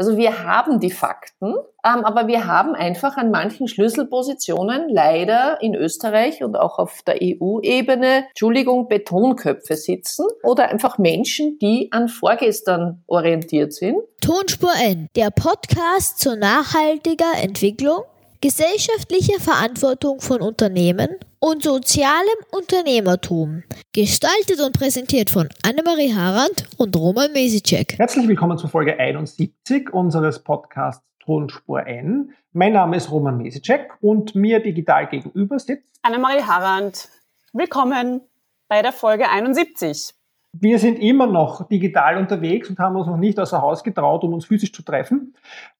Also wir haben die Fakten, ähm, aber wir haben einfach an manchen Schlüsselpositionen leider in Österreich und auch auf der EU-Ebene, Entschuldigung, Betonköpfe sitzen oder einfach Menschen, die an vorgestern orientiert sind. Tonspur N, der Podcast zur nachhaltiger Entwicklung, gesellschaftlicher Verantwortung von Unternehmen und sozialem Unternehmertum. Gestaltet und präsentiert von Annemarie Harand und Roman Mesicek. Herzlich willkommen zur Folge 71 unseres Podcasts Tonspur N. Mein Name ist Roman Mesicek und mir digital gegenüber sitzt Annemarie Harand. Willkommen bei der Folge 71. Wir sind immer noch digital unterwegs und haben uns noch nicht außer Haus getraut, um uns physisch zu treffen.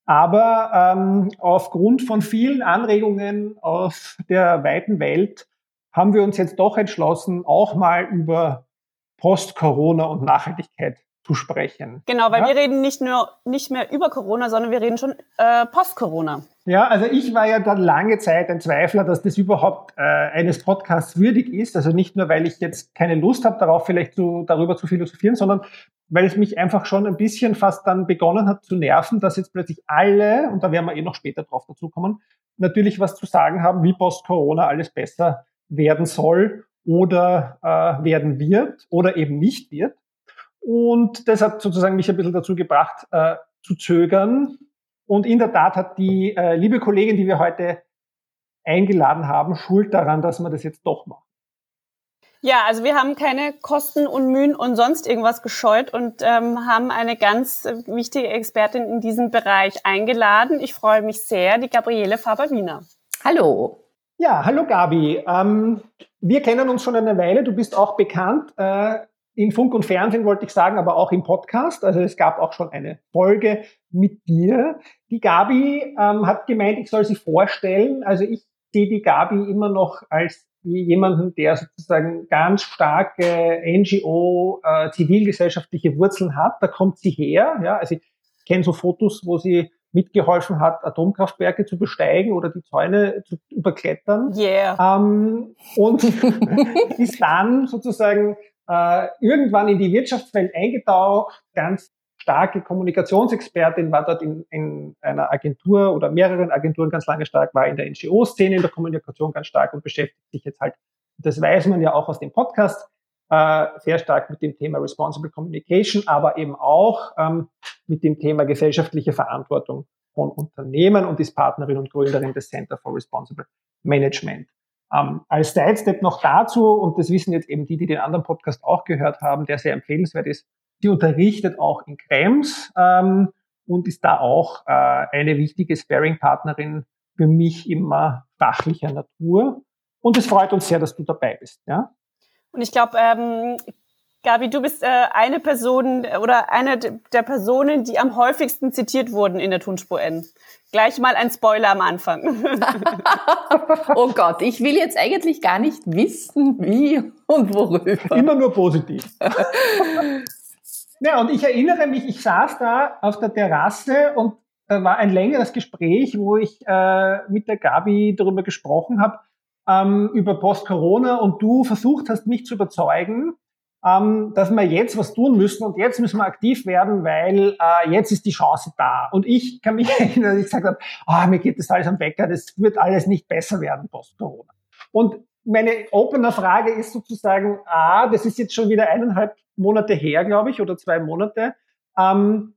Aber ähm, aufgrund von vielen Anregungen aus der weiten Welt haben wir uns jetzt doch entschlossen, auch mal über Post-Corona und Nachhaltigkeit zu sprechen. Genau, weil ja? wir reden nicht nur nicht mehr über Corona, sondern wir reden schon äh, Post-Corona. Ja, also ich war ja dann lange Zeit ein Zweifler, dass das überhaupt äh, eines Podcasts würdig ist. Also nicht nur, weil ich jetzt keine Lust habe, darauf vielleicht zu, darüber zu philosophieren, sondern weil es mich einfach schon ein bisschen fast dann begonnen hat zu nerven, dass jetzt plötzlich alle, und da werden wir eh noch später drauf dazukommen, natürlich was zu sagen haben, wie Post-Corona alles besser werden soll oder äh, werden wird oder eben nicht wird. Und das hat sozusagen mich ein bisschen dazu gebracht, äh, zu zögern. Und in der Tat hat die äh, liebe Kollegin, die wir heute eingeladen haben, Schuld daran, dass wir das jetzt doch machen. Ja, also wir haben keine Kosten und Mühen und sonst irgendwas gescheut und ähm, haben eine ganz wichtige Expertin in diesem Bereich eingeladen. Ich freue mich sehr, die Gabriele Faber-Wiener. Hallo. Ja, hallo Gabi. Ähm, wir kennen uns schon eine Weile. Du bist auch bekannt. Äh, in Funk und Fernsehen wollte ich sagen, aber auch im Podcast. Also es gab auch schon eine Folge mit dir. Die Gabi ähm, hat gemeint, ich soll sie vorstellen. Also ich sehe die Gabi immer noch als jemanden, der sozusagen ganz starke NGO, äh, zivilgesellschaftliche Wurzeln hat. Da kommt sie her. Ja, also ich kenne so Fotos, wo sie mitgeholfen hat, Atomkraftwerke zu besteigen oder die Zäune zu überklettern. Yeah. Ähm, und ist dann sozusagen äh, irgendwann in die Wirtschaftswelt eingetaucht, ganz starke Kommunikationsexpertin, war dort in, in einer Agentur oder mehreren Agenturen ganz lange stark, war in der NGO-Szene, in der Kommunikation ganz stark und beschäftigt sich jetzt halt, das weiß man ja auch aus dem Podcast, äh, sehr stark mit dem Thema Responsible Communication, aber eben auch ähm, mit dem Thema gesellschaftliche Verantwortung von Unternehmen und ist Partnerin und Gründerin des Center for Responsible Management. Ähm, als Sidestep noch dazu, und das wissen jetzt eben die, die den anderen Podcast auch gehört haben, der sehr empfehlenswert ist, die unterrichtet auch in Krems ähm, und ist da auch äh, eine wichtige Sparing-Partnerin für mich immer fachlicher Natur. Und es freut uns sehr, dass du dabei bist. Ja? Und ich glaube, ähm, Gabi, du bist äh, eine Person oder eine der Personen, die am häufigsten zitiert wurden in der Tonspur N. Gleich mal ein Spoiler am Anfang. oh Gott, ich will jetzt eigentlich gar nicht wissen, wie und worüber. Immer nur positiv. ja, und ich erinnere mich, ich saß da auf der Terrasse und da war ein längeres Gespräch, wo ich äh, mit der Gabi darüber gesprochen habe, ähm, über Post-Corona und du versucht hast, mich zu überzeugen, ähm, dass wir jetzt was tun müssen und jetzt müssen wir aktiv werden, weil äh, jetzt ist die Chance da. Und ich kann mich erinnern, dass ich gesagt habe, ah, mir geht das alles am Wecker, das wird alles nicht besser werden post-Corona. Und meine Opener-Frage ist sozusagen, ah, das ist jetzt schon wieder eineinhalb Monate her, glaube ich, oder zwei Monate. Ähm,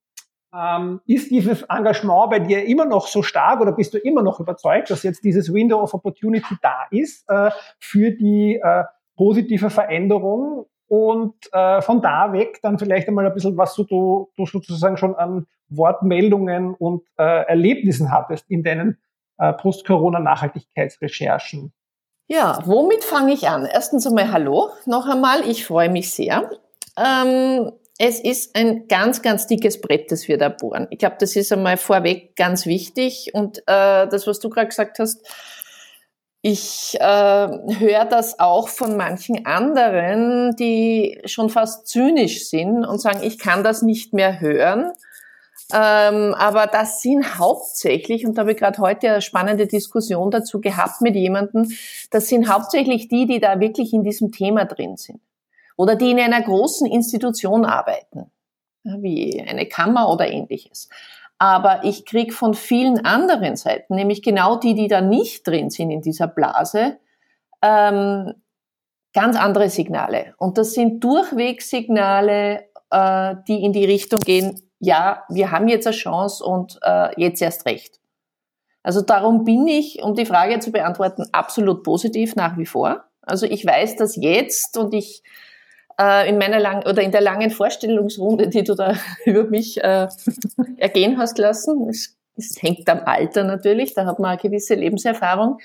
ähm, ist dieses Engagement bei dir immer noch so stark oder bist du immer noch überzeugt, dass jetzt dieses Window of Opportunity da ist äh, für die äh, positive Veränderung und äh, von da weg dann vielleicht einmal ein bisschen, was du, du sozusagen schon an Wortmeldungen und äh, Erlebnissen hattest in deinen äh, Post-Corona-Nachhaltigkeitsrecherchen. Ja, womit fange ich an? Erstens einmal Hallo noch einmal. Ich freue mich sehr. Ähm, es ist ein ganz, ganz dickes Brett, das wir da bohren. Ich glaube, das ist einmal vorweg ganz wichtig. Und äh, das, was du gerade gesagt hast, ich äh, höre das auch von manchen anderen, die schon fast zynisch sind und sagen, ich kann das nicht mehr hören. Ähm, aber das sind hauptsächlich, und da habe ich gerade heute eine spannende Diskussion dazu gehabt mit jemandem, das sind hauptsächlich die, die da wirklich in diesem Thema drin sind. Oder die in einer großen Institution arbeiten, wie eine Kammer oder ähnliches. Aber ich krieg von vielen anderen Seiten, nämlich genau die, die da nicht drin sind in dieser Blase, ähm, ganz andere Signale. Und das sind Durchwegsignale, äh, die in die Richtung gehen, ja, wir haben jetzt eine Chance und äh, jetzt erst recht. Also darum bin ich, um die Frage zu beantworten, absolut positiv nach wie vor. Also ich weiß das jetzt und ich äh, in meiner langen oder in der langen Vorstellungsrunde, die du da über mich äh, ergehen hast lassen, es, es hängt am Alter natürlich, da hat man eine gewisse Lebenserfahrung,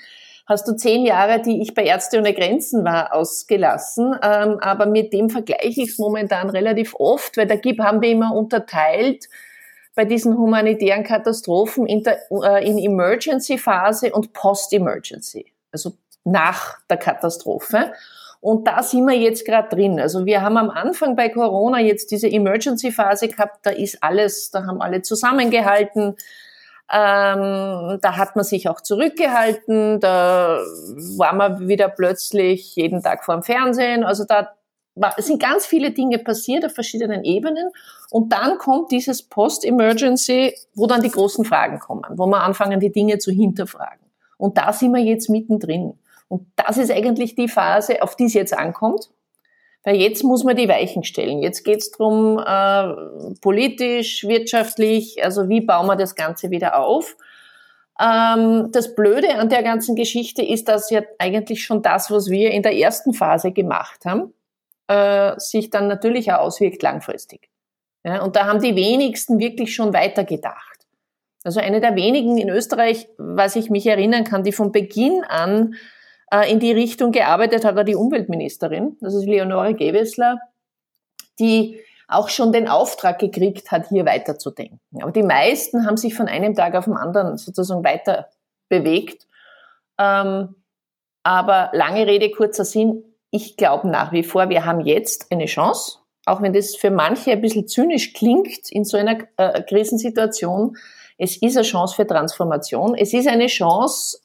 hast du zehn Jahre, die ich bei Ärzte ohne Grenzen war, ausgelassen. Ähm, aber mit dem vergleiche ich es momentan relativ oft, weil da haben wir immer unterteilt bei diesen humanitären Katastrophen in, der, äh, in Emergency-Phase und Post-Emergency, also nach der Katastrophe. Und da sind wir jetzt gerade drin. Also wir haben am Anfang bei Corona jetzt diese Emergency-Phase gehabt, da ist alles, da haben alle zusammengehalten. Ähm, da hat man sich auch zurückgehalten, da war man wieder plötzlich jeden Tag vor dem Fernsehen. Also da war, sind ganz viele Dinge passiert auf verschiedenen Ebenen. Und dann kommt dieses Post-Emergency, wo dann die großen Fragen kommen, wo wir anfangen, die Dinge zu hinterfragen. Und da sind wir jetzt mittendrin. Und das ist eigentlich die Phase, auf die es jetzt ankommt. Weil jetzt muss man die Weichen stellen. Jetzt geht es darum, äh, politisch, wirtschaftlich, also wie bauen wir das Ganze wieder auf. Ähm, das Blöde an der ganzen Geschichte ist, dass ja eigentlich schon das, was wir in der ersten Phase gemacht haben, äh, sich dann natürlich auch auswirkt langfristig. Ja, und da haben die wenigsten wirklich schon weitergedacht. Also eine der wenigen in Österreich, was ich mich erinnern kann, die von Beginn an in die Richtung gearbeitet hat, war die Umweltministerin, das ist Leonore Gewessler, die auch schon den Auftrag gekriegt hat, hier weiterzudenken. Aber die meisten haben sich von einem Tag auf den anderen sozusagen weiter bewegt. Ähm, aber lange Rede, kurzer Sinn, ich glaube nach wie vor, wir haben jetzt eine Chance, auch wenn das für manche ein bisschen zynisch klingt in so einer äh, Krisensituation. Es ist eine Chance für Transformation. Es ist eine Chance,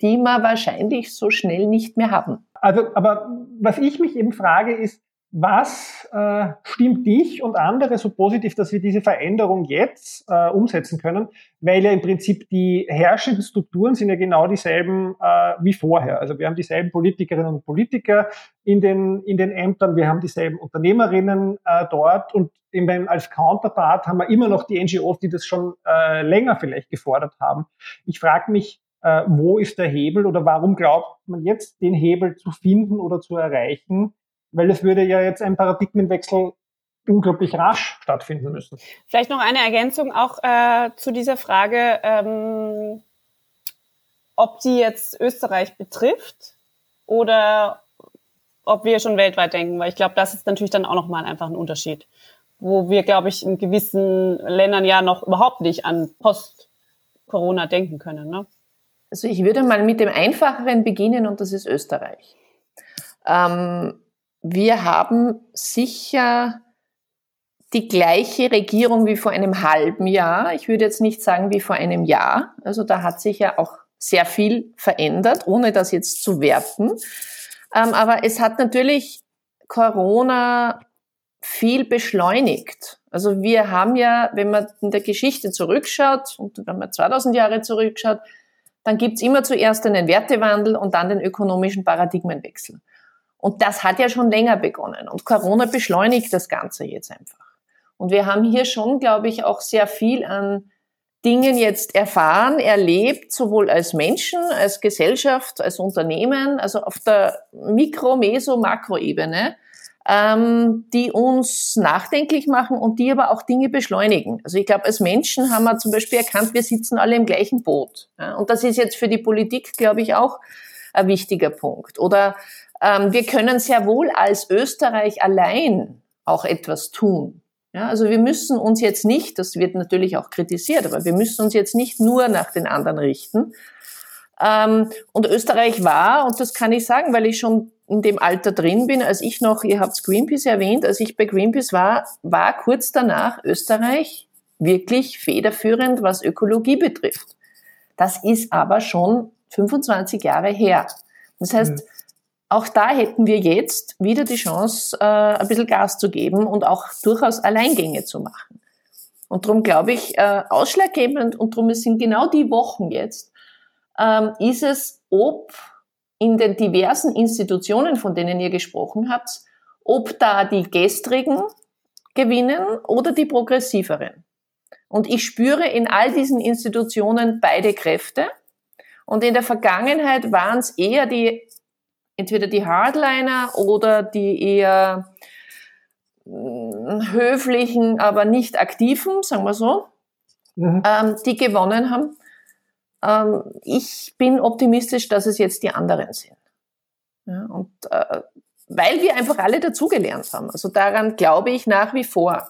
die wir wahrscheinlich so schnell nicht mehr haben. Also, aber was ich mich eben frage, ist, was äh, stimmt dich und andere so positiv, dass wir diese Veränderung jetzt äh, umsetzen können? Weil ja im Prinzip die herrschenden Strukturen sind ja genau dieselben äh, wie vorher. Also wir haben dieselben Politikerinnen und Politiker in den, in den Ämtern, wir haben dieselben Unternehmerinnen äh, dort und eben als Counterpart haben wir immer noch die NGOs, die das schon äh, länger vielleicht gefordert haben. Ich frage mich, äh, wo ist der Hebel oder warum glaubt man jetzt, den Hebel zu finden oder zu erreichen? Weil es würde ja jetzt ein Paradigmenwechsel unglaublich rasch stattfinden müssen. Vielleicht noch eine Ergänzung auch äh, zu dieser Frage, ähm, ob die jetzt Österreich betrifft oder ob wir schon weltweit denken, weil ich glaube, das ist natürlich dann auch nochmal einfach ein Unterschied, wo wir, glaube ich, in gewissen Ländern ja noch überhaupt nicht an Post-Corona denken können. Ne? Also ich würde mal mit dem Einfacheren beginnen und das ist Österreich. Ähm, wir haben sicher die gleiche Regierung wie vor einem halben Jahr. Ich würde jetzt nicht sagen wie vor einem Jahr. Also da hat sich ja auch sehr viel verändert, ohne das jetzt zu werten. Ähm, aber es hat natürlich Corona viel beschleunigt. Also wir haben ja, wenn man in der Geschichte zurückschaut und wenn man 2000 Jahre zurückschaut, dann gibt's immer zuerst einen Wertewandel und dann den ökonomischen Paradigmenwechsel. Und das hat ja schon länger begonnen. Und Corona beschleunigt das Ganze jetzt einfach. Und wir haben hier schon, glaube ich, auch sehr viel an Dingen jetzt erfahren, erlebt, sowohl als Menschen, als Gesellschaft, als Unternehmen, also auf der Mikro-, Meso-, Makroebene, ähm, die uns nachdenklich machen und die aber auch Dinge beschleunigen. Also ich glaube, als Menschen haben wir zum Beispiel erkannt, wir sitzen alle im gleichen Boot. Ja? Und das ist jetzt für die Politik, glaube ich, auch ein wichtiger Punkt. Oder ähm, wir können sehr wohl als Österreich allein auch etwas tun. Ja, also wir müssen uns jetzt nicht, das wird natürlich auch kritisiert, aber wir müssen uns jetzt nicht nur nach den anderen richten. Ähm, und Österreich war, und das kann ich sagen, weil ich schon in dem Alter drin bin, als ich noch, ihr habt Greenpeace erwähnt, als ich bei Greenpeace war, war kurz danach Österreich wirklich federführend, was Ökologie betrifft. Das ist aber schon 25 Jahre her. Das heißt, mhm. auch da hätten wir jetzt wieder die Chance, äh, ein bisschen Gas zu geben und auch durchaus Alleingänge zu machen. Und darum glaube ich, äh, ausschlaggebend und darum sind genau die Wochen jetzt, ähm, ist es, ob in den diversen Institutionen, von denen ihr gesprochen habt, ob da die gestrigen gewinnen oder die progressiveren. Und ich spüre in all diesen Institutionen beide Kräfte. Und in der Vergangenheit waren es eher die, entweder die Hardliner oder die eher höflichen, aber nicht aktiven, sagen wir so, mhm. ähm, die gewonnen haben. Ähm, ich bin optimistisch, dass es jetzt die anderen sind. Ja, und äh, weil wir einfach alle dazugelernt haben. Also daran glaube ich nach wie vor.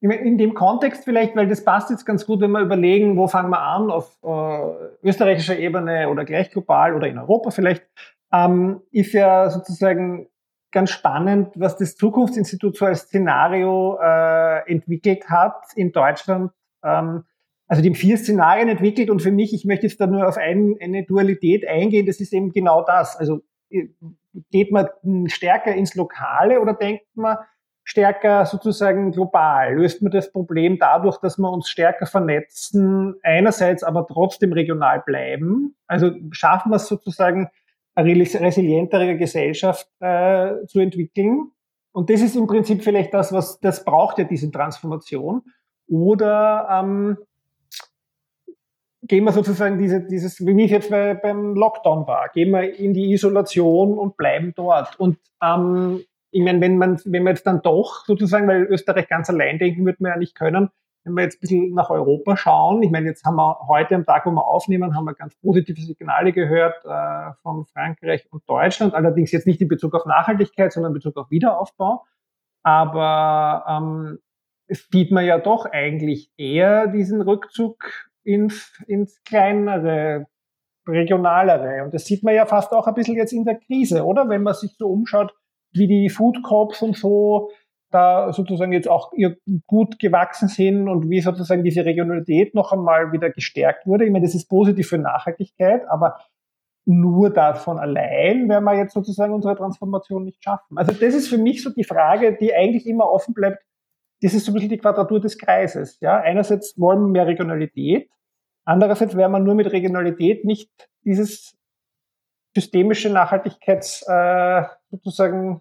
In dem Kontext vielleicht, weil das passt jetzt ganz gut, wenn wir überlegen, wo fangen wir an, auf äh, österreichischer Ebene oder gleich global oder in Europa vielleicht, ähm, ist ja sozusagen ganz spannend, was das Zukunftsinstitut so als Szenario äh, entwickelt hat in Deutschland. Ähm, also die vier Szenarien entwickelt und für mich, ich möchte jetzt da nur auf ein, eine Dualität eingehen, das ist eben genau das. Also äh, geht man stärker ins Lokale oder denkt man stärker sozusagen global? Löst man das Problem dadurch, dass wir uns stärker vernetzen, einerseits aber trotzdem regional bleiben? Also schaffen wir es sozusagen, eine resilientere Gesellschaft äh, zu entwickeln. Und das ist im Prinzip vielleicht das, was das braucht ja diese Transformation. Oder ähm, gehen wir sozusagen diese, dieses, wie es jetzt bei, beim Lockdown war, gehen wir in die Isolation und bleiben dort. Und ähm, ich meine, wenn man, wenn man jetzt dann doch sozusagen, weil Österreich ganz allein denken wird man ja nicht können, wenn wir jetzt ein bisschen nach Europa schauen, ich meine, jetzt haben wir heute am Tag, wo wir aufnehmen, haben wir ganz positive Signale gehört äh, von Frankreich und Deutschland, allerdings jetzt nicht in Bezug auf Nachhaltigkeit, sondern in Bezug auf Wiederaufbau. Aber ähm, es sieht man ja doch eigentlich eher diesen Rückzug ins, ins kleinere, regionalere. Und das sieht man ja fast auch ein bisschen jetzt in der Krise, oder? Wenn man sich so umschaut, wie die Food Corps und so da sozusagen jetzt auch gut gewachsen sind und wie sozusagen diese Regionalität noch einmal wieder gestärkt wurde. Ich meine, das ist positiv für Nachhaltigkeit, aber nur davon allein werden wir jetzt sozusagen unsere Transformation nicht schaffen. Also das ist für mich so die Frage, die eigentlich immer offen bleibt. Das ist so ein bisschen die Quadratur des Kreises. Ja, einerseits wollen wir mehr Regionalität, andererseits werden wir nur mit Regionalität nicht dieses systemische Nachhaltigkeits äh, sozusagen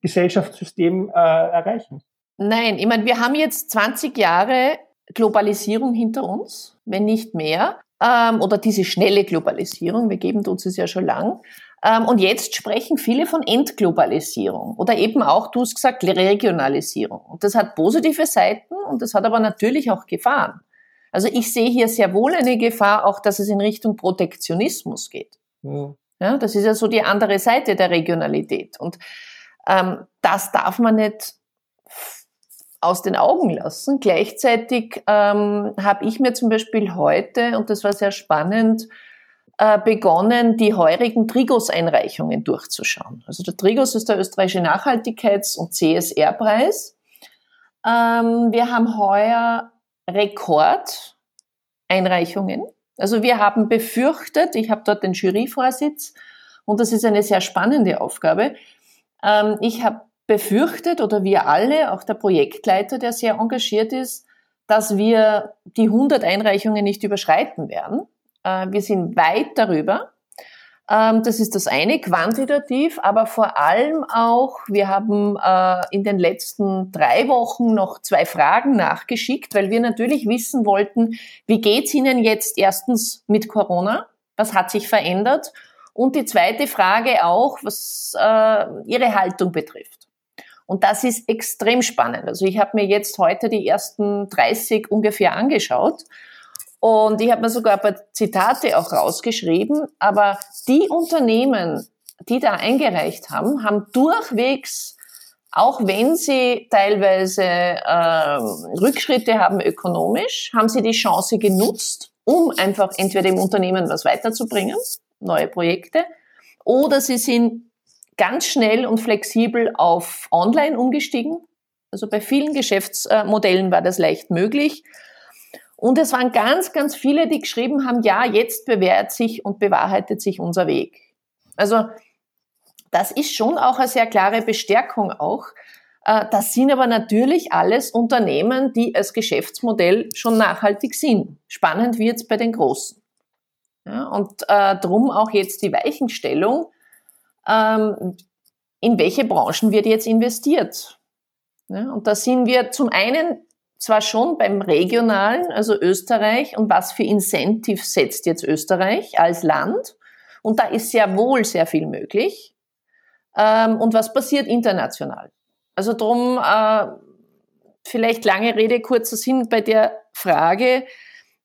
Gesellschaftssystem äh, erreichen. Nein, ich meine, wir haben jetzt 20 Jahre Globalisierung hinter uns, wenn nicht mehr, ähm, oder diese schnelle Globalisierung, wir geben uns es ja schon lang. Ähm, und jetzt sprechen viele von Entglobalisierung oder eben auch, du hast gesagt, Regionalisierung. Und das hat positive Seiten und das hat aber natürlich auch Gefahren. Also ich sehe hier sehr wohl eine Gefahr, auch dass es in Richtung Protektionismus geht. Mhm. Ja, das ist ja so die andere Seite der Regionalität. Und ähm, das darf man nicht aus den Augen lassen. Gleichzeitig ähm, habe ich mir zum Beispiel heute, und das war sehr spannend, begonnen, die heurigen Trigos-Einreichungen durchzuschauen. Also der Trigos ist der österreichische Nachhaltigkeits- und CSR-Preis. Ähm, wir haben heuer Rekordeinreichungen. Also wir haben befürchtet, ich habe dort den Juryvorsitz und das ist eine sehr spannende Aufgabe, ähm, ich habe befürchtet, oder wir alle, auch der Projektleiter, der sehr engagiert ist, dass wir die 100 Einreichungen nicht überschreiten werden. Äh, wir sind weit darüber. Ähm, das ist das eine, quantitativ, aber vor allem auch, wir haben äh, in den letzten drei Wochen noch zwei Fragen nachgeschickt, weil wir natürlich wissen wollten, wie geht's Ihnen jetzt erstens mit Corona? Was hat sich verändert? Und die zweite Frage auch, was äh, Ihre Haltung betrifft. Und das ist extrem spannend. Also ich habe mir jetzt heute die ersten 30 ungefähr angeschaut und ich habe mir sogar ein paar Zitate auch rausgeschrieben. Aber die Unternehmen, die da eingereicht haben, haben durchwegs, auch wenn sie teilweise äh, Rückschritte haben ökonomisch, haben sie die Chance genutzt, um einfach entweder im Unternehmen was weiterzubringen neue Projekte. Oder sie sind ganz schnell und flexibel auf Online umgestiegen. Also bei vielen Geschäftsmodellen war das leicht möglich. Und es waren ganz, ganz viele, die geschrieben haben, ja, jetzt bewährt sich und bewahrheitet sich unser Weg. Also das ist schon auch eine sehr klare Bestärkung auch, Äh, das sind aber natürlich alles Unternehmen, die als Geschäftsmodell schon nachhaltig sind. Spannend wird's bei den Großen. Ja, und äh, drum auch jetzt die Weichenstellung, ähm, in welche Branchen wird jetzt investiert. Ja, und da sind wir zum einen zwar schon beim regionalen, also Österreich, und was für Incentive setzt jetzt Österreich als Land. Und da ist sehr wohl sehr viel möglich. Ähm, und was passiert international? Also drum äh, vielleicht lange Rede, kurzer Sinn bei der Frage,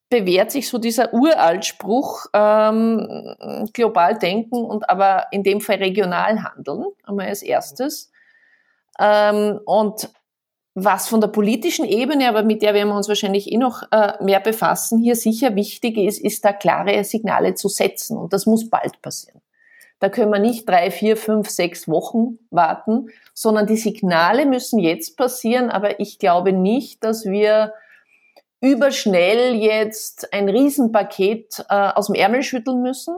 bewährt sich so dieser Uraltspruch, ähm, global denken und aber in dem Fall regional handeln, einmal als erstes. Ähm, und was von der politischen Ebene, aber mit der werden wir uns wahrscheinlich eh noch äh, mehr befassen, hier sicher wichtig ist, ist da klare Signale zu setzen. Und das muss bald passieren. Da können wir nicht drei, vier, fünf, sechs Wochen warten, sondern die Signale müssen jetzt passieren. Aber ich glaube nicht, dass wir überschnell jetzt ein Riesenpaket äh, aus dem Ärmel schütteln müssen,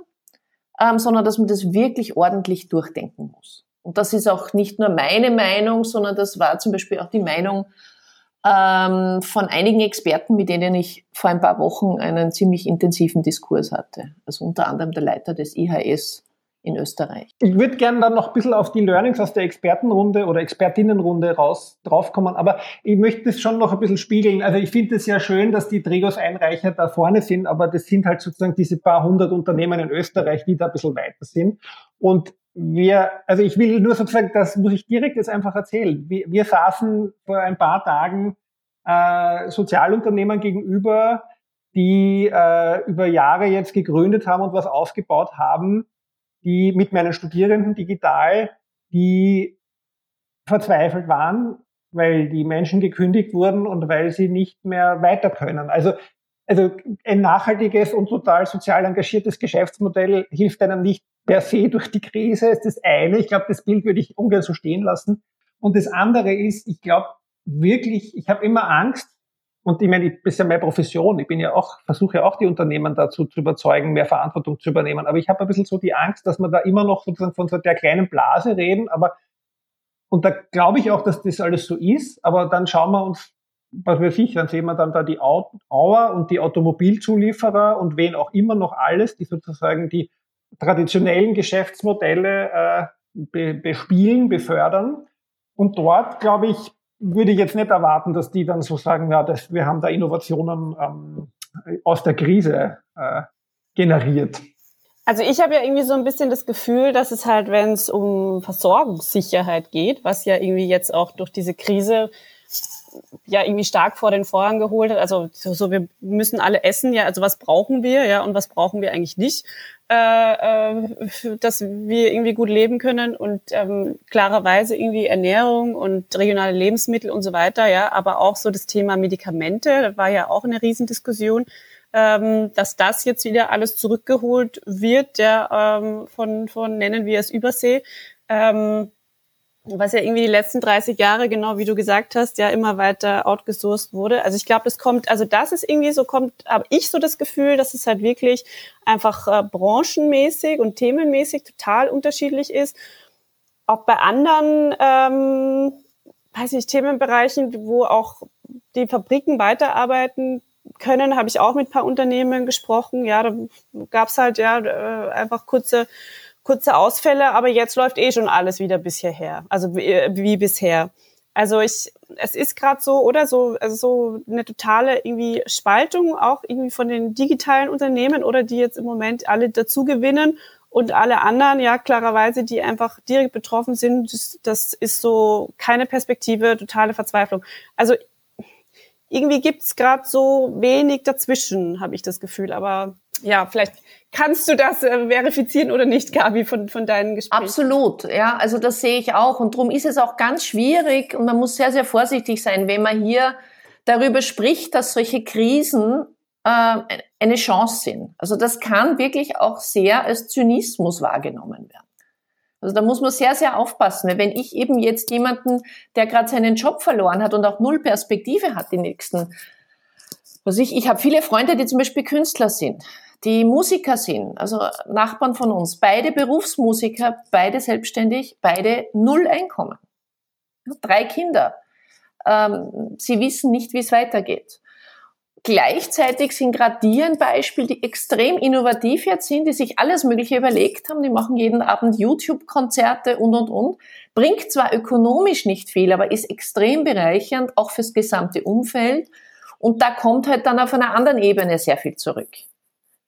ähm, sondern dass man das wirklich ordentlich durchdenken muss. Und das ist auch nicht nur meine Meinung, sondern das war zum Beispiel auch die Meinung ähm, von einigen Experten, mit denen ich vor ein paar Wochen einen ziemlich intensiven Diskurs hatte. Also unter anderem der Leiter des IHS in Österreich. Ich würde gerne dann noch ein bisschen auf die Learnings aus der Expertenrunde oder Expertinnenrunde raus draufkommen, aber ich möchte das schon noch ein bisschen spiegeln. Also ich finde es ja schön, dass die Trägos-Einreicher da vorne sind, aber das sind halt sozusagen diese paar hundert Unternehmen in Österreich, die da ein bisschen weiter sind. Und wir, also ich will nur sozusagen, das muss ich direkt jetzt einfach erzählen. Wir, wir saßen vor ein paar Tagen äh, Sozialunternehmern gegenüber, die äh, über Jahre jetzt gegründet haben und was aufgebaut haben, die mit meinen Studierenden digital, die verzweifelt waren, weil die Menschen gekündigt wurden und weil sie nicht mehr weiter können. Also also ein nachhaltiges und total sozial engagiertes Geschäftsmodell hilft einem nicht per se durch die Krise, ist das eine. Ich glaube, das Bild würde ich ungern so stehen lassen. Und das andere ist, ich glaube wirklich, ich habe immer Angst, und ich meine, das ist ja meine Profession, ich bin ja auch, versuche ja auch die Unternehmen dazu zu überzeugen, mehr Verantwortung zu übernehmen. Aber ich habe ein bisschen so die Angst, dass man da immer noch sozusagen von so der kleinen Blase reden, aber und da glaube ich auch, dass das alles so ist, aber dann schauen wir uns was weiß ich, dann sehen wir dann da die Auer und die Automobilzulieferer und wen auch immer noch alles, die sozusagen die traditionellen Geschäftsmodelle äh, be bespielen, befördern. Und dort, glaube ich, würde ich jetzt nicht erwarten, dass die dann so sagen, ja, das, wir haben da Innovationen ähm, aus der Krise äh, generiert. Also ich habe ja irgendwie so ein bisschen das Gefühl, dass es halt, wenn es um Versorgungssicherheit geht, was ja irgendwie jetzt auch durch diese Krise ja irgendwie stark vor den Vorhang geholt hat. Also so, so, wir müssen alle essen, ja, also was brauchen wir, ja, und was brauchen wir eigentlich nicht, äh, äh, dass wir irgendwie gut leben können? Und ähm, klarerweise irgendwie Ernährung und regionale Lebensmittel und so weiter, ja, aber auch so das Thema Medikamente, da war ja auch eine Riesendiskussion, ähm, dass das jetzt wieder alles zurückgeholt wird, ja, ähm, von, von nennen wir es Übersee. Ähm, was ja irgendwie die letzten 30 Jahre, genau wie du gesagt hast, ja immer weiter outgesourced wurde. Also ich glaube, das kommt, also das ist irgendwie so, kommt, habe ich so das Gefühl, dass es halt wirklich einfach äh, branchenmäßig und themenmäßig total unterschiedlich ist. Auch bei anderen, ähm, weiß nicht, Themenbereichen, wo auch die Fabriken weiterarbeiten können, habe ich auch mit paar Unternehmen gesprochen. Ja, da gab's halt ja äh, einfach kurze kurze Ausfälle, aber jetzt läuft eh schon alles wieder bis hierher, also wie, wie bisher. Also ich, es ist gerade so, oder so, also so eine totale irgendwie Spaltung auch irgendwie von den digitalen Unternehmen oder die jetzt im Moment alle dazu gewinnen und alle anderen, ja klarerweise, die einfach direkt betroffen sind, das, das ist so keine Perspektive, totale Verzweiflung. Also irgendwie gibt's gerade so wenig dazwischen, habe ich das Gefühl. Aber ja, vielleicht kannst du das äh, verifizieren oder nicht, Gabi, von, von deinen Gesprächen. Absolut, ja, also das sehe ich auch. Und darum ist es auch ganz schwierig und man muss sehr, sehr vorsichtig sein, wenn man hier darüber spricht, dass solche Krisen äh, eine Chance sind. Also das kann wirklich auch sehr als Zynismus wahrgenommen werden. Also da muss man sehr, sehr aufpassen. Weil wenn ich eben jetzt jemanden, der gerade seinen Job verloren hat und auch null Perspektive hat die nächsten, also ich, ich habe viele Freunde, die zum Beispiel Künstler sind, die Musiker sind, also Nachbarn von uns, beide Berufsmusiker, beide selbstständig, beide null Einkommen. Drei Kinder. Ähm, sie wissen nicht, wie es weitergeht. Gleichzeitig sind gerade die ein Beispiel, die extrem innovativ jetzt sind, die sich alles Mögliche überlegt haben. Die machen jeden Abend YouTube-Konzerte und, und, und. Bringt zwar ökonomisch nicht viel, aber ist extrem bereichernd, auch fürs gesamte Umfeld. Und da kommt halt dann auf einer anderen Ebene sehr viel zurück.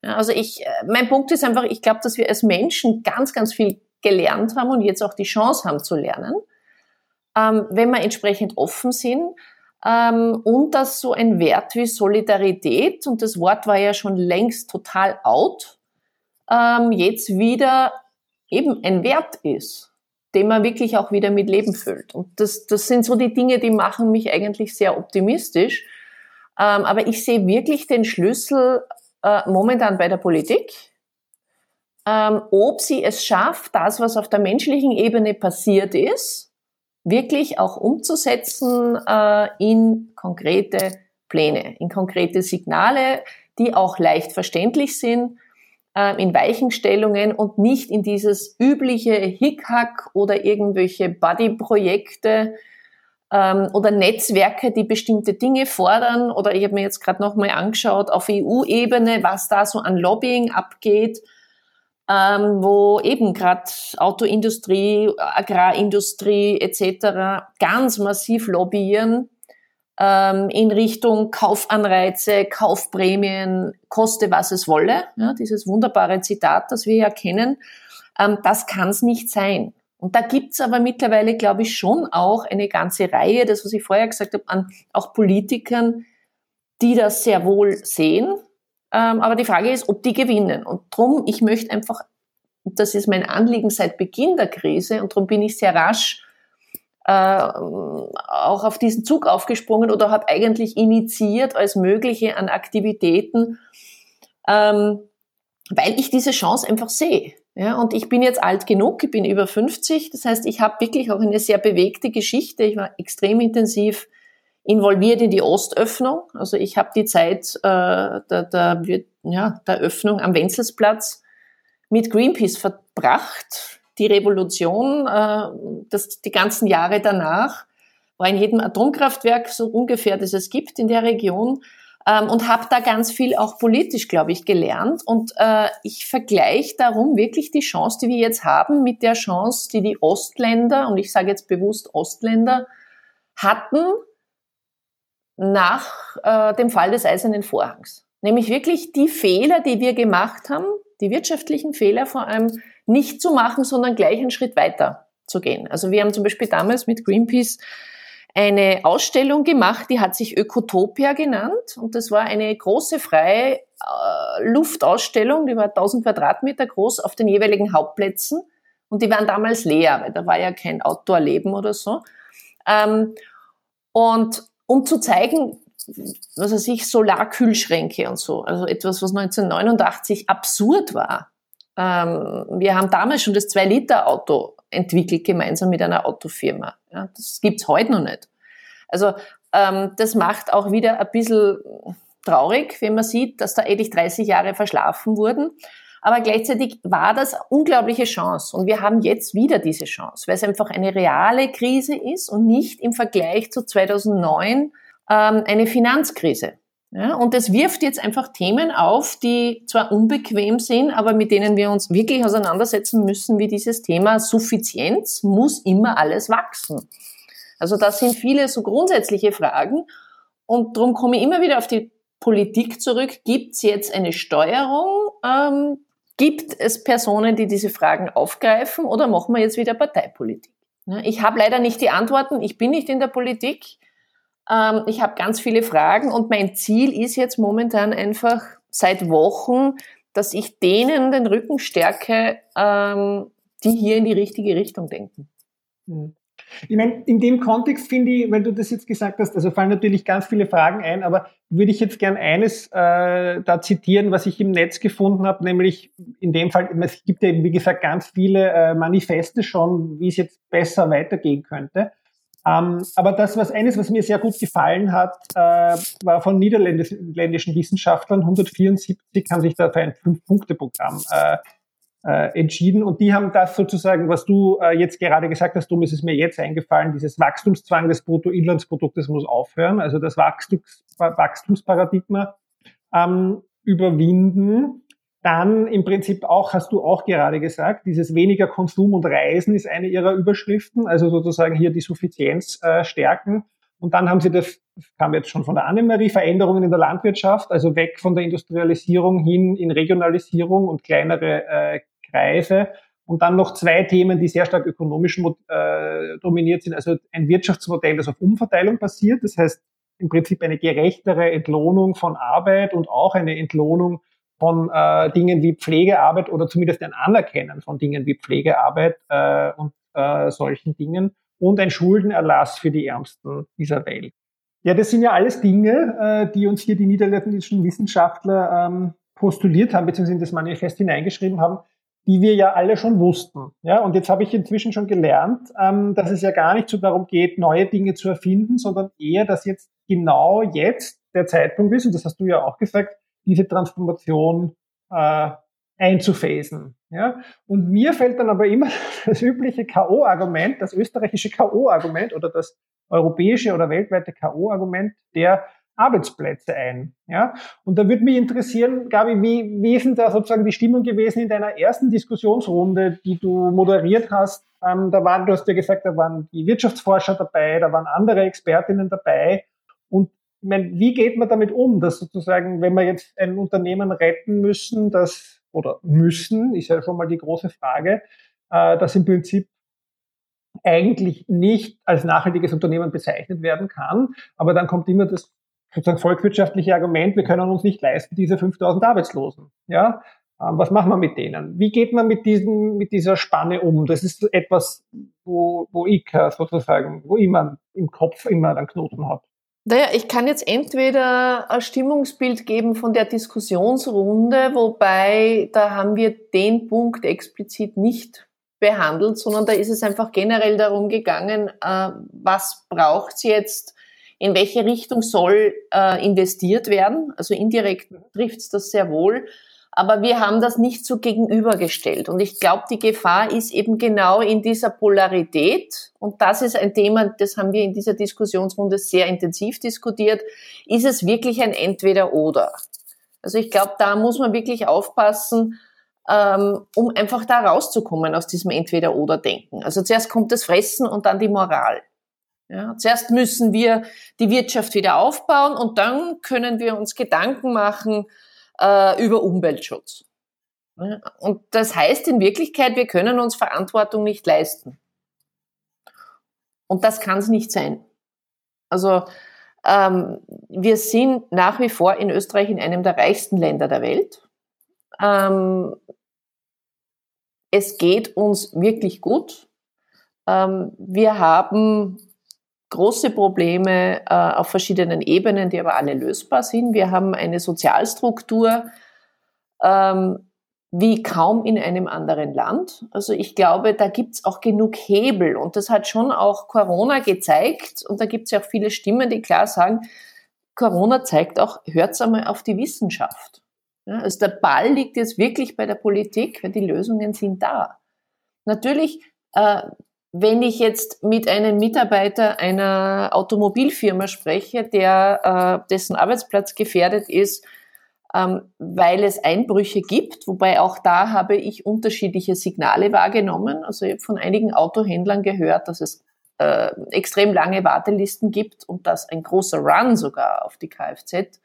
Ja, also ich, äh, mein Punkt ist einfach, ich glaube, dass wir als Menschen ganz, ganz viel gelernt haben und jetzt auch die Chance haben zu lernen, ähm, wenn wir entsprechend offen sind ähm, und dass so ein Wert wie Solidarität, und das Wort war ja schon längst total out, ähm, jetzt wieder eben ein Wert ist, den man wirklich auch wieder mit Leben füllt. Und das, das sind so die Dinge, die machen mich eigentlich sehr optimistisch. Ähm, aber ich sehe wirklich den Schlüssel äh, momentan bei der Politik, ähm, ob sie es schafft, das, was auf der menschlichen Ebene passiert ist, wirklich auch umzusetzen äh, in konkrete Pläne, in konkrete Signale, die auch leicht verständlich sind, äh, in Weichenstellungen und nicht in dieses übliche Hickhack oder irgendwelche Buddy-Projekte ähm, oder Netzwerke, die bestimmte Dinge fordern. Oder ich habe mir jetzt gerade nochmal angeschaut auf EU-Ebene, was da so an Lobbying abgeht ähm, wo eben gerade Autoindustrie, Agrarindustrie etc. ganz massiv lobbyieren ähm, in Richtung Kaufanreize, Kaufprämien, koste was es wolle. Ja, dieses wunderbare Zitat, das wir ja kennen. Ähm, das kann es nicht sein. Und da gibt's aber mittlerweile, glaube ich, schon auch eine ganze Reihe, das, was ich vorher gesagt habe, an auch Politikern, die das sehr wohl sehen, ähm, aber die Frage ist, ob die gewinnen. Und drum, ich möchte einfach, das ist mein Anliegen seit Beginn der Krise, und darum bin ich sehr rasch äh, auch auf diesen Zug aufgesprungen oder habe eigentlich initiiert als mögliche an Aktivitäten, ähm, weil ich diese Chance einfach sehe. Ja, und ich bin jetzt alt genug, ich bin über 50, das heißt, ich habe wirklich auch eine sehr bewegte Geschichte. Ich war extrem intensiv involviert in die Ostöffnung. Also ich habe die Zeit äh, der, der, ja, der Öffnung am Wenzelsplatz mit Greenpeace verbracht. Die Revolution, äh, das, die ganzen Jahre danach, war in jedem Atomkraftwerk so ungefähr, das es gibt in der Region. Ähm, und habe da ganz viel auch politisch, glaube ich, gelernt. Und äh, ich vergleiche darum wirklich die Chance, die wir jetzt haben, mit der Chance, die die Ostländer, und ich sage jetzt bewusst Ostländer, hatten, nach äh, dem Fall des Eisernen Vorhangs. Nämlich wirklich die Fehler, die wir gemacht haben, die wirtschaftlichen Fehler vor allem nicht zu machen, sondern gleich einen Schritt weiter zu gehen. Also wir haben zum Beispiel damals mit Greenpeace eine Ausstellung gemacht, die hat sich Ökotopia genannt und das war eine große freie äh, Luftausstellung, die war 1000 Quadratmeter groß auf den jeweiligen Hauptplätzen und die waren damals leer, weil da war ja kein Outdoor-Leben oder so. Ähm, und um zu zeigen, was weiß ich, Solarkühlschränke und so. Also etwas, was 1989 absurd war. Ähm, wir haben damals schon das 2-Liter-Auto entwickelt, gemeinsam mit einer Autofirma. Ja, das gibt's heute noch nicht. Also ähm, das macht auch wieder ein bisschen traurig, wenn man sieht, dass da endlich 30 Jahre verschlafen wurden. Aber gleichzeitig war das eine unglaubliche Chance. Und wir haben jetzt wieder diese Chance, weil es einfach eine reale Krise ist und nicht im Vergleich zu 2009 ähm, eine Finanzkrise. Ja, und es wirft jetzt einfach Themen auf, die zwar unbequem sind, aber mit denen wir uns wirklich auseinandersetzen müssen, wie dieses Thema Suffizienz muss immer alles wachsen. Also das sind viele so grundsätzliche Fragen und darum komme ich immer wieder auf die Politik zurück. Gibt es jetzt eine Steuerung, ähm, Gibt es Personen, die diese Fragen aufgreifen oder machen wir jetzt wieder Parteipolitik? Ich habe leider nicht die Antworten. Ich bin nicht in der Politik. Ähm, ich habe ganz viele Fragen und mein Ziel ist jetzt momentan einfach seit Wochen, dass ich denen den Rücken stärke, ähm, die hier in die richtige Richtung denken. Hm. Ich meine, in dem Kontext finde ich, weil du das jetzt gesagt hast, also fallen natürlich ganz viele Fragen ein, aber würde ich jetzt gern eines äh, da zitieren, was ich im Netz gefunden habe, nämlich in dem Fall, es gibt ja eben, wie gesagt, ganz viele äh, Manifeste schon, wie es jetzt besser weitergehen könnte. Ähm, aber das, was eines, was mir sehr gut gefallen hat, äh, war von niederländischen Wissenschaftlern. 174 haben sich da für ein Fünf-Punkte-Programm äh, äh, entschieden. Und die haben das sozusagen, was du äh, jetzt gerade gesagt hast, Dumm, ist es mir jetzt eingefallen, dieses Wachstumszwang des Bruttoinlandsproduktes muss aufhören, also das Wachstums, Wachstumsparadigma ähm, überwinden. Dann im Prinzip auch, hast du auch gerade gesagt, dieses weniger Konsum und Reisen ist eine ihrer Überschriften, also sozusagen hier die Suffizienz äh, stärken. Und dann haben sie das, kam jetzt schon von der Annemarie, Veränderungen in der Landwirtschaft, also weg von der Industrialisierung hin in Regionalisierung und kleinere äh, Kreise. Und dann noch zwei Themen, die sehr stark ökonomisch äh, dominiert sind. Also ein Wirtschaftsmodell, das auf Umverteilung basiert. Das heißt im Prinzip eine gerechtere Entlohnung von Arbeit und auch eine Entlohnung von äh, Dingen wie Pflegearbeit oder zumindest ein Anerkennen von Dingen wie Pflegearbeit äh, und äh, solchen Dingen und ein Schuldenerlass für die Ärmsten dieser Welt. Ja, das sind ja alles Dinge, äh, die uns hier die niederländischen Wissenschaftler ähm, postuliert haben, beziehungsweise in das Manifest hineingeschrieben haben, die wir ja alle schon wussten. Ja, und jetzt habe ich inzwischen schon gelernt, ähm, dass es ja gar nicht so darum geht, neue Dinge zu erfinden, sondern eher, dass jetzt genau jetzt der Zeitpunkt ist, und das hast du ja auch gesagt, diese Transformation äh, einzuphasen. Ja? Und mir fällt dann aber immer das übliche K.O.-Argument, das österreichische K.O.-Argument oder das europäische oder weltweite K.O.-Argument der Arbeitsplätze ein. Ja? Und da würde mich interessieren, Gabi, wie, wie ist denn da sozusagen die Stimmung gewesen in deiner ersten Diskussionsrunde, die du moderiert hast? Ähm, da waren, du hast ja gesagt, da waren die Wirtschaftsforscher dabei, da waren andere Expertinnen dabei. Und ich meine, wie geht man damit um, dass sozusagen, wenn wir jetzt ein Unternehmen retten müssen, das oder müssen, ist ja schon mal die große Frage, äh, das im Prinzip eigentlich nicht als nachhaltiges Unternehmen bezeichnet werden kann. Aber dann kommt immer das sozusagen volkswirtschaftliche Argument, wir können uns nicht leisten, diese 5000 Arbeitslosen. Ja, ähm, was machen wir mit denen? Wie geht man mit diesem, mit dieser Spanne um? Das ist etwas, wo, wo ich sozusagen, wo ich im Kopf immer einen Knoten habe. Naja, ich kann jetzt entweder ein Stimmungsbild geben von der Diskussionsrunde, wobei da haben wir den Punkt explizit nicht behandelt, sondern da ist es einfach generell darum gegangen, äh, was braucht's jetzt, in welche Richtung soll äh, investiert werden. Also indirekt trifft's das sehr wohl. Aber wir haben das nicht so gegenübergestellt. Und ich glaube, die Gefahr ist eben genau in dieser Polarität. Und das ist ein Thema, das haben wir in dieser Diskussionsrunde sehr intensiv diskutiert. Ist es wirklich ein Entweder-Oder? Also ich glaube, da muss man wirklich aufpassen, ähm, um einfach da rauszukommen aus diesem Entweder-Oder-Denken. Also zuerst kommt das Fressen und dann die Moral. Ja, zuerst müssen wir die Wirtschaft wieder aufbauen und dann können wir uns Gedanken machen, äh, über Umweltschutz. Und das heißt in Wirklichkeit, wir können uns Verantwortung nicht leisten. Und das kann es nicht sein. Also ähm, wir sind nach wie vor in Österreich in einem der reichsten Länder der Welt. Ähm, es geht uns wirklich gut. Ähm, wir haben große Probleme äh, auf verschiedenen Ebenen, die aber alle lösbar sind. Wir haben eine Sozialstruktur ähm, wie kaum in einem anderen Land. Also ich glaube, da gibt's auch genug Hebel und das hat schon auch Corona gezeigt und da gibt's ja auch viele Stimmen, die klar sagen, Corona zeigt auch, hört's einmal auf die Wissenschaft. Ja, also der Ball liegt jetzt wirklich bei der Politik, weil die Lösungen sind da. Natürlich äh, wenn ich jetzt mit einem Mitarbeiter einer Automobilfirma spreche, der, äh, dessen Arbeitsplatz gefährdet ist, ähm, weil es Einbrüche gibt, wobei auch da habe ich unterschiedliche Signale wahrgenommen. Also ich habe von einigen Autohändlern gehört, dass es äh, extrem lange Wartelisten gibt und dass ein großer Run sogar auf die Kfz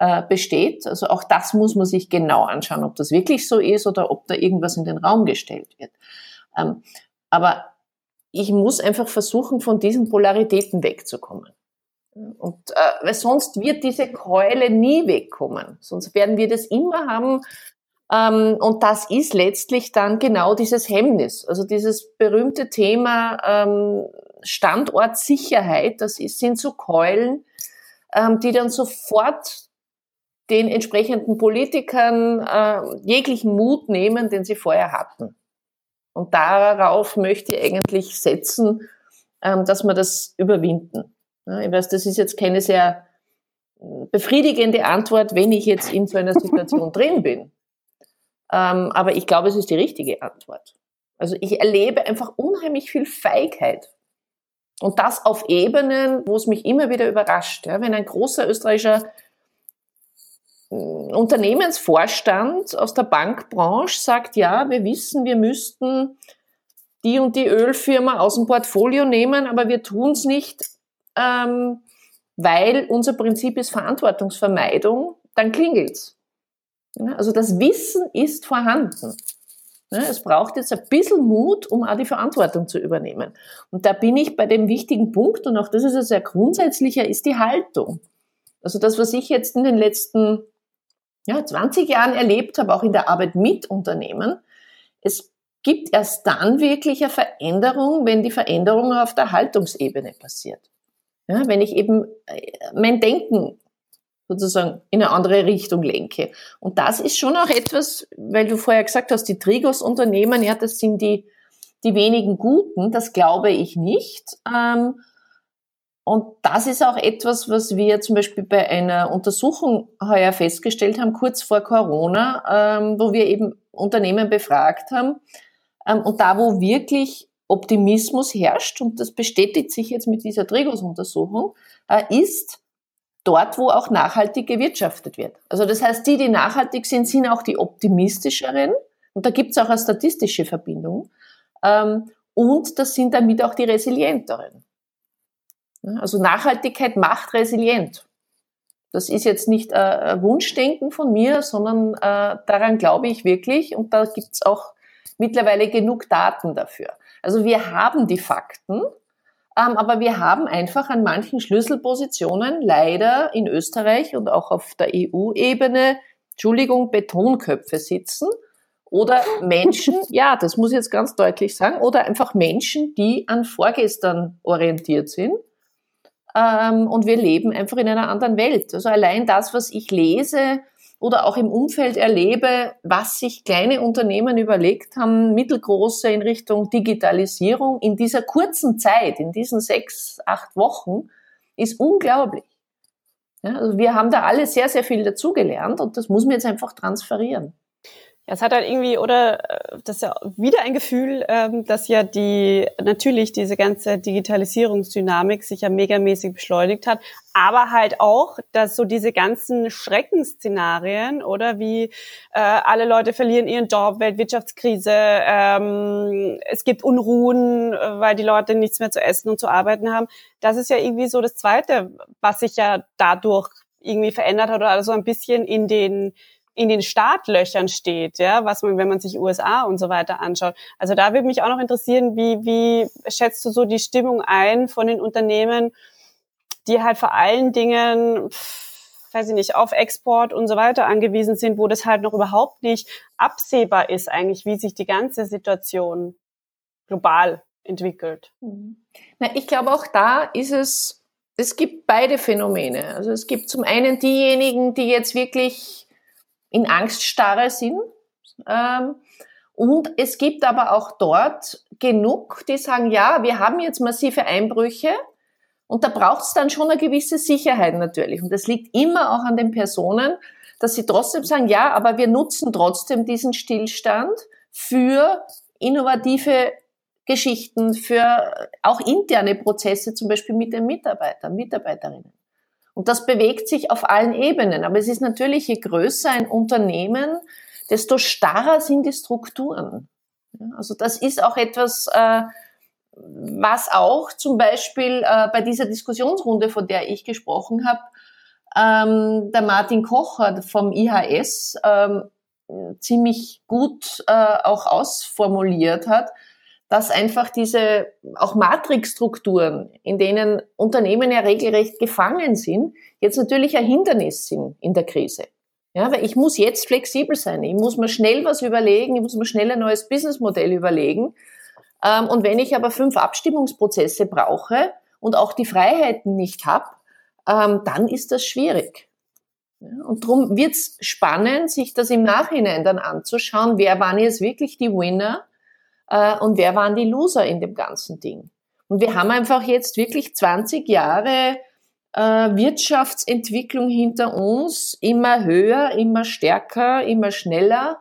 äh, besteht. Also auch das muss man sich genau anschauen, ob das wirklich so ist oder ob da irgendwas in den Raum gestellt wird. Ähm, aber ich muss einfach versuchen, von diesen Polaritäten wegzukommen. Und äh, weil sonst wird diese Keule nie wegkommen. Sonst werden wir das immer haben. Ähm, und das ist letztlich dann genau dieses Hemmnis. Also dieses berühmte Thema ähm, Standortsicherheit, das ist, sind so Keulen, ähm, die dann sofort den entsprechenden Politikern äh, jeglichen Mut nehmen, den sie vorher hatten. Und darauf möchte ich eigentlich setzen, ähm, dass wir das überwinden. Ich weiß, das ist jetzt keine sehr befriedigende Antwort, wenn ich jetzt in so einer Situation drin bin. Ähm, aber ich glaube, es ist die richtige Antwort. Also ich erlebe einfach unheimlich viel Feigheit. Und das auf Ebenen, wo es mich immer wieder überrascht. Wenn ein großer österreichischer Unternehmensvorstand aus der Bankbranche sagt, ja, wir wissen, wir müssten die und die Ölfirma aus dem Portfolio nehmen, aber wir tun es nicht, ähm, weil unser Prinzip ist Verantwortungsvermeidung, dann klingelt's. Ja, also das Wissen ist vorhanden. Es braucht jetzt ein bisschen Mut, um auch die Verantwortung zu übernehmen. Und da bin ich bei dem wichtigen Punkt, und auch das ist ein sehr grundsätzlicher, ist die Haltung. Also das, was ich jetzt in den letzten ja, 20 Jahren erlebt habe, auch in der Arbeit mit Unternehmen, es gibt erst dann wirklich eine Veränderung, wenn die Veränderung auf der Haltungsebene passiert. Ja, wenn ich eben äh, mein Denken sozusagen in eine andere Richtung lenke. Und das ist schon auch etwas, weil du vorher gesagt hast, die Trigos-Unternehmen, ja, das sind die, die wenigen Guten, das glaube ich nicht. Ähm, und das ist auch etwas, was wir zum Beispiel bei einer Untersuchung heuer festgestellt haben, kurz vor Corona, ähm, wo wir eben Unternehmen befragt haben. Ähm, und da, wo wirklich Optimismus herrscht, und das bestätigt sich jetzt mit dieser Trigos-Untersuchung, äh, ist dort, wo auch nachhaltig gewirtschaftet wird. Also das heißt, die, die nachhaltig sind, sind auch die optimistischeren. Und da gibt es auch eine statistische Verbindung. Ähm, und das sind damit auch die resilienteren. Also Nachhaltigkeit macht resilient. Das ist jetzt nicht äh, ein Wunschdenken von mir, sondern äh, daran glaube ich wirklich und da gibt es auch mittlerweile genug Daten dafür. Also wir haben die Fakten, ähm, aber wir haben einfach an manchen Schlüsselpositionen leider in Österreich und auch auf der EU-Ebene, Entschuldigung, Betonköpfe sitzen oder Menschen, ja, das muss ich jetzt ganz deutlich sagen, oder einfach Menschen, die an vorgestern orientiert sind ähm, und wir leben einfach in einer anderen Welt. Also allein das, was ich lese oder auch im Umfeld erlebe, was sich kleine Unternehmen überlegt haben, mittelgroße in Richtung Digitalisierung in dieser kurzen Zeit, in diesen sechs, acht Wochen, ist unglaublich. Ja, also wir haben da alle sehr, sehr viel dazugelernt und das muss man jetzt einfach transferieren. Ja, es hat halt irgendwie, oder äh, das ist ja wieder ein Gefühl, ähm, dass ja die natürlich diese ganze Digitalisierungsdynamik sich ja megamäßig beschleunigt hat, aber halt auch, dass so diese ganzen Schreckensszenarien oder wie äh, alle Leute verlieren ihren Job, Weltwirtschaftskrise, ähm, es gibt Unruhen, äh, weil die Leute nichts mehr zu essen und zu arbeiten haben. Das ist ja irgendwie so das Zweite, was sich ja dadurch irgendwie verändert hat oder also ein bisschen in den in den Startlöchern steht, ja, was man, wenn man sich USA und so weiter anschaut. Also da würde mich auch noch interessieren, wie, wie schätzt du so die Stimmung ein von den Unternehmen, die halt vor allen Dingen, weiß ich nicht, auf Export und so weiter angewiesen sind, wo das halt noch überhaupt nicht absehbar ist eigentlich, wie sich die ganze Situation global entwickelt. Mhm. Na, ich glaube auch da ist es, es gibt beide Phänomene. Also es gibt zum einen diejenigen, die jetzt wirklich in Angststarre sind. Ähm, und es gibt aber auch dort genug, die sagen, ja, wir haben jetzt massive Einbrüche und da braucht es dann schon eine gewisse Sicherheit natürlich. Und das liegt immer auch an den Personen, dass sie trotzdem sagen, ja, aber wir nutzen trotzdem diesen Stillstand für innovative Geschichten, für auch interne Prozesse, zum Beispiel mit den Mitarbeitern, Mitarbeiterinnen. Und das bewegt sich auf allen Ebenen. Aber es ist natürlich, je größer ein Unternehmen, desto starrer sind die Strukturen. Also das ist auch etwas, äh, was auch zum Beispiel äh, bei dieser Diskussionsrunde, von der ich gesprochen habe, ähm, der Martin Kocher vom IHS ähm, ziemlich gut äh, auch ausformuliert hat, dass einfach diese auch Matrixstrukturen, in denen Unternehmen ja regelrecht gefangen sind, jetzt natürlich ein Hindernis sind in der Krise. Ja, weil ich muss jetzt flexibel sein. Ich muss mir schnell was überlegen. Ich muss mir schnell ein neues Businessmodell überlegen. Ähm, und wenn ich aber fünf Abstimmungsprozesse brauche und auch die Freiheiten nicht habe, ähm, dann ist das schwierig. Und darum wird es spannend, sich das im Nachhinein dann anzuschauen, wer waren jetzt wirklich die Winner äh, und wer waren die Loser in dem ganzen Ding. Und wir haben einfach jetzt wirklich 20 Jahre äh, Wirtschaftsentwicklung hinter uns, immer höher, immer stärker, immer schneller.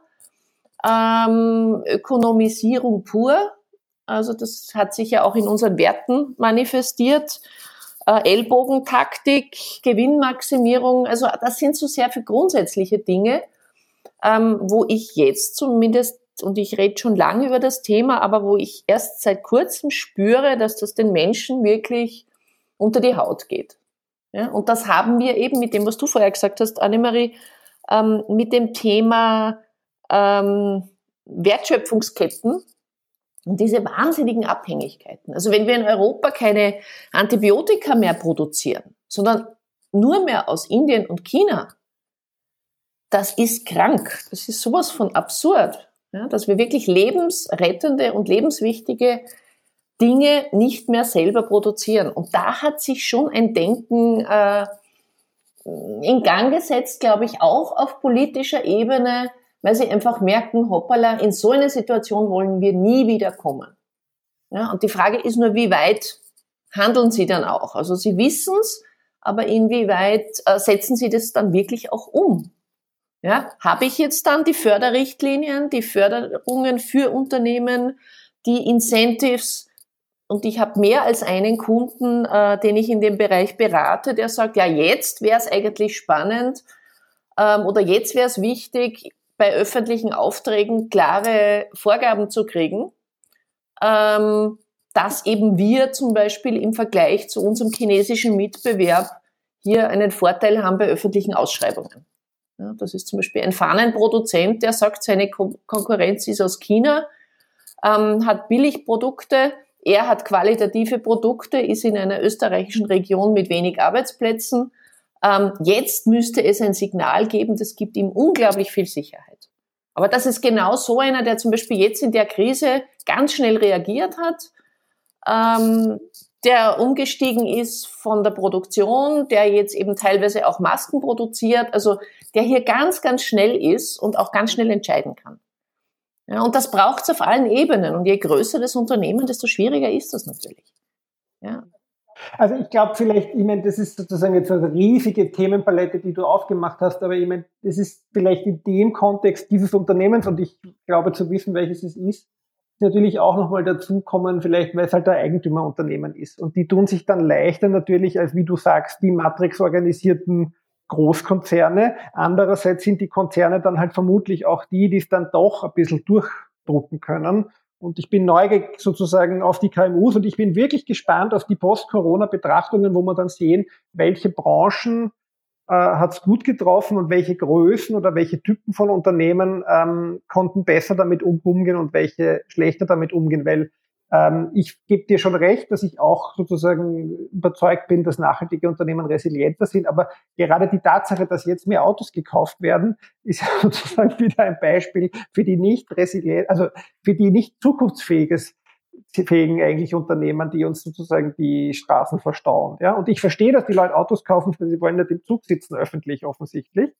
ähm, Ökonomisierung pur. Also das hat sich ja auch in unseren Werten manifestiert. Äh, Ellbogentaktik, Gewinnmaximierung, also das sind so sehr viele grundsätzliche Dinge, ähm, wo ich jetzt zumindest, und ich rede schon lange über das Thema, aber wo ich erst seit kurzem spüre, dass das den Menschen wirklich unter die Haut geht. Ja, und das haben wir eben mit dem, was du vorher gesagt hast, Annemarie, ähm, mit dem Thema ähm, Wertschöpfungsketten und diese wahnsinnigen Abhängigkeiten. Also wenn wir in Europa keine Antibiotika mehr produzieren, sondern nur mehr aus Indien und China, das ist krank. Das ist sowas von absurd, ja, dass wir wirklich lebensrettende und lebenswichtige Dinge nicht mehr selber produzieren. Und da hat sich schon ein Denken äh, in Gang gesetzt, glaube ich, auch auf politischer Ebene, weil sie einfach merken, hoppala, in so eine Situation wollen wir nie wieder kommen. Ja, und die Frage ist nur, wie weit handeln sie dann auch? Also sie wissen es, aber inwieweit äh, setzen sie das dann wirklich auch um? Ja, habe ich jetzt dann die Förderrichtlinien, die Förderungen für Unternehmen, die Incentives, und ich habe mehr als einen Kunden, äh, den ich in dem Bereich berate, der sagt, ja, jetzt wäre es eigentlich spannend ähm, oder jetzt wäre es wichtig, bei öffentlichen Aufträgen klare Vorgaben zu kriegen, ähm, dass eben wir zum Beispiel im Vergleich zu unserem chinesischen Mitbewerb hier einen Vorteil haben bei öffentlichen Ausschreibungen. Ja, das ist zum Beispiel ein Fahnenproduzent, der sagt, seine Ko Konkurrenz ist aus China, ähm, hat Billigprodukte, er hat qualitative Produkte, ist in einer österreichischen Region mit wenig Arbeitsplätzen. Ähm, jetzt müsste es ein Signal geben, das gibt ihm unglaublich viel Sicherheit. Aber das ist genau so einer, der zum Beispiel jetzt in der Krise ganz schnell reagiert hat, ähm, der umgestiegen ist von der Produktion, der jetzt eben teilweise auch Masken produziert, also der hier ganz, ganz schnell ist und auch ganz schnell entscheiden kann. Ja, und das braucht es auf allen Ebenen. Und je größer das Unternehmen, desto schwieriger ist das natürlich. Ja. Also ich glaube vielleicht, ich meine, das ist sozusagen jetzt eine riesige Themenpalette, die du aufgemacht hast, aber ich meine, das ist vielleicht in dem Kontext dieses Unternehmens und ich glaube zu wissen, welches es ist, natürlich auch nochmal dazukommen, vielleicht weil es halt ein Eigentümerunternehmen ist. Und die tun sich dann leichter natürlich, als wie du sagst, die matrixorganisierten Großkonzerne. Andererseits sind die Konzerne dann halt vermutlich auch die, die es dann doch ein bisschen durchdrucken können. Und ich bin neugierig sozusagen auf die KMUs und ich bin wirklich gespannt auf die Post-Corona-Betrachtungen, wo wir dann sehen, welche Branchen äh, hat es gut getroffen und welche Größen oder welche Typen von Unternehmen ähm, konnten besser damit umgehen und welche schlechter damit umgehen, weil ähm, ich gebe dir schon recht, dass ich auch sozusagen überzeugt bin, dass nachhaltige Unternehmen resilienter sind. Aber gerade die Tatsache, dass jetzt mehr Autos gekauft werden, ist sozusagen wieder ein Beispiel für die nicht resilient, also für die nicht zukunftsfähiges fähigen eigentlich Unternehmen, die uns sozusagen die Straßen verstauen. Ja? Und ich verstehe, dass die Leute Autos kaufen, weil sie wollen nicht im Zug sitzen, öffentlich offensichtlich.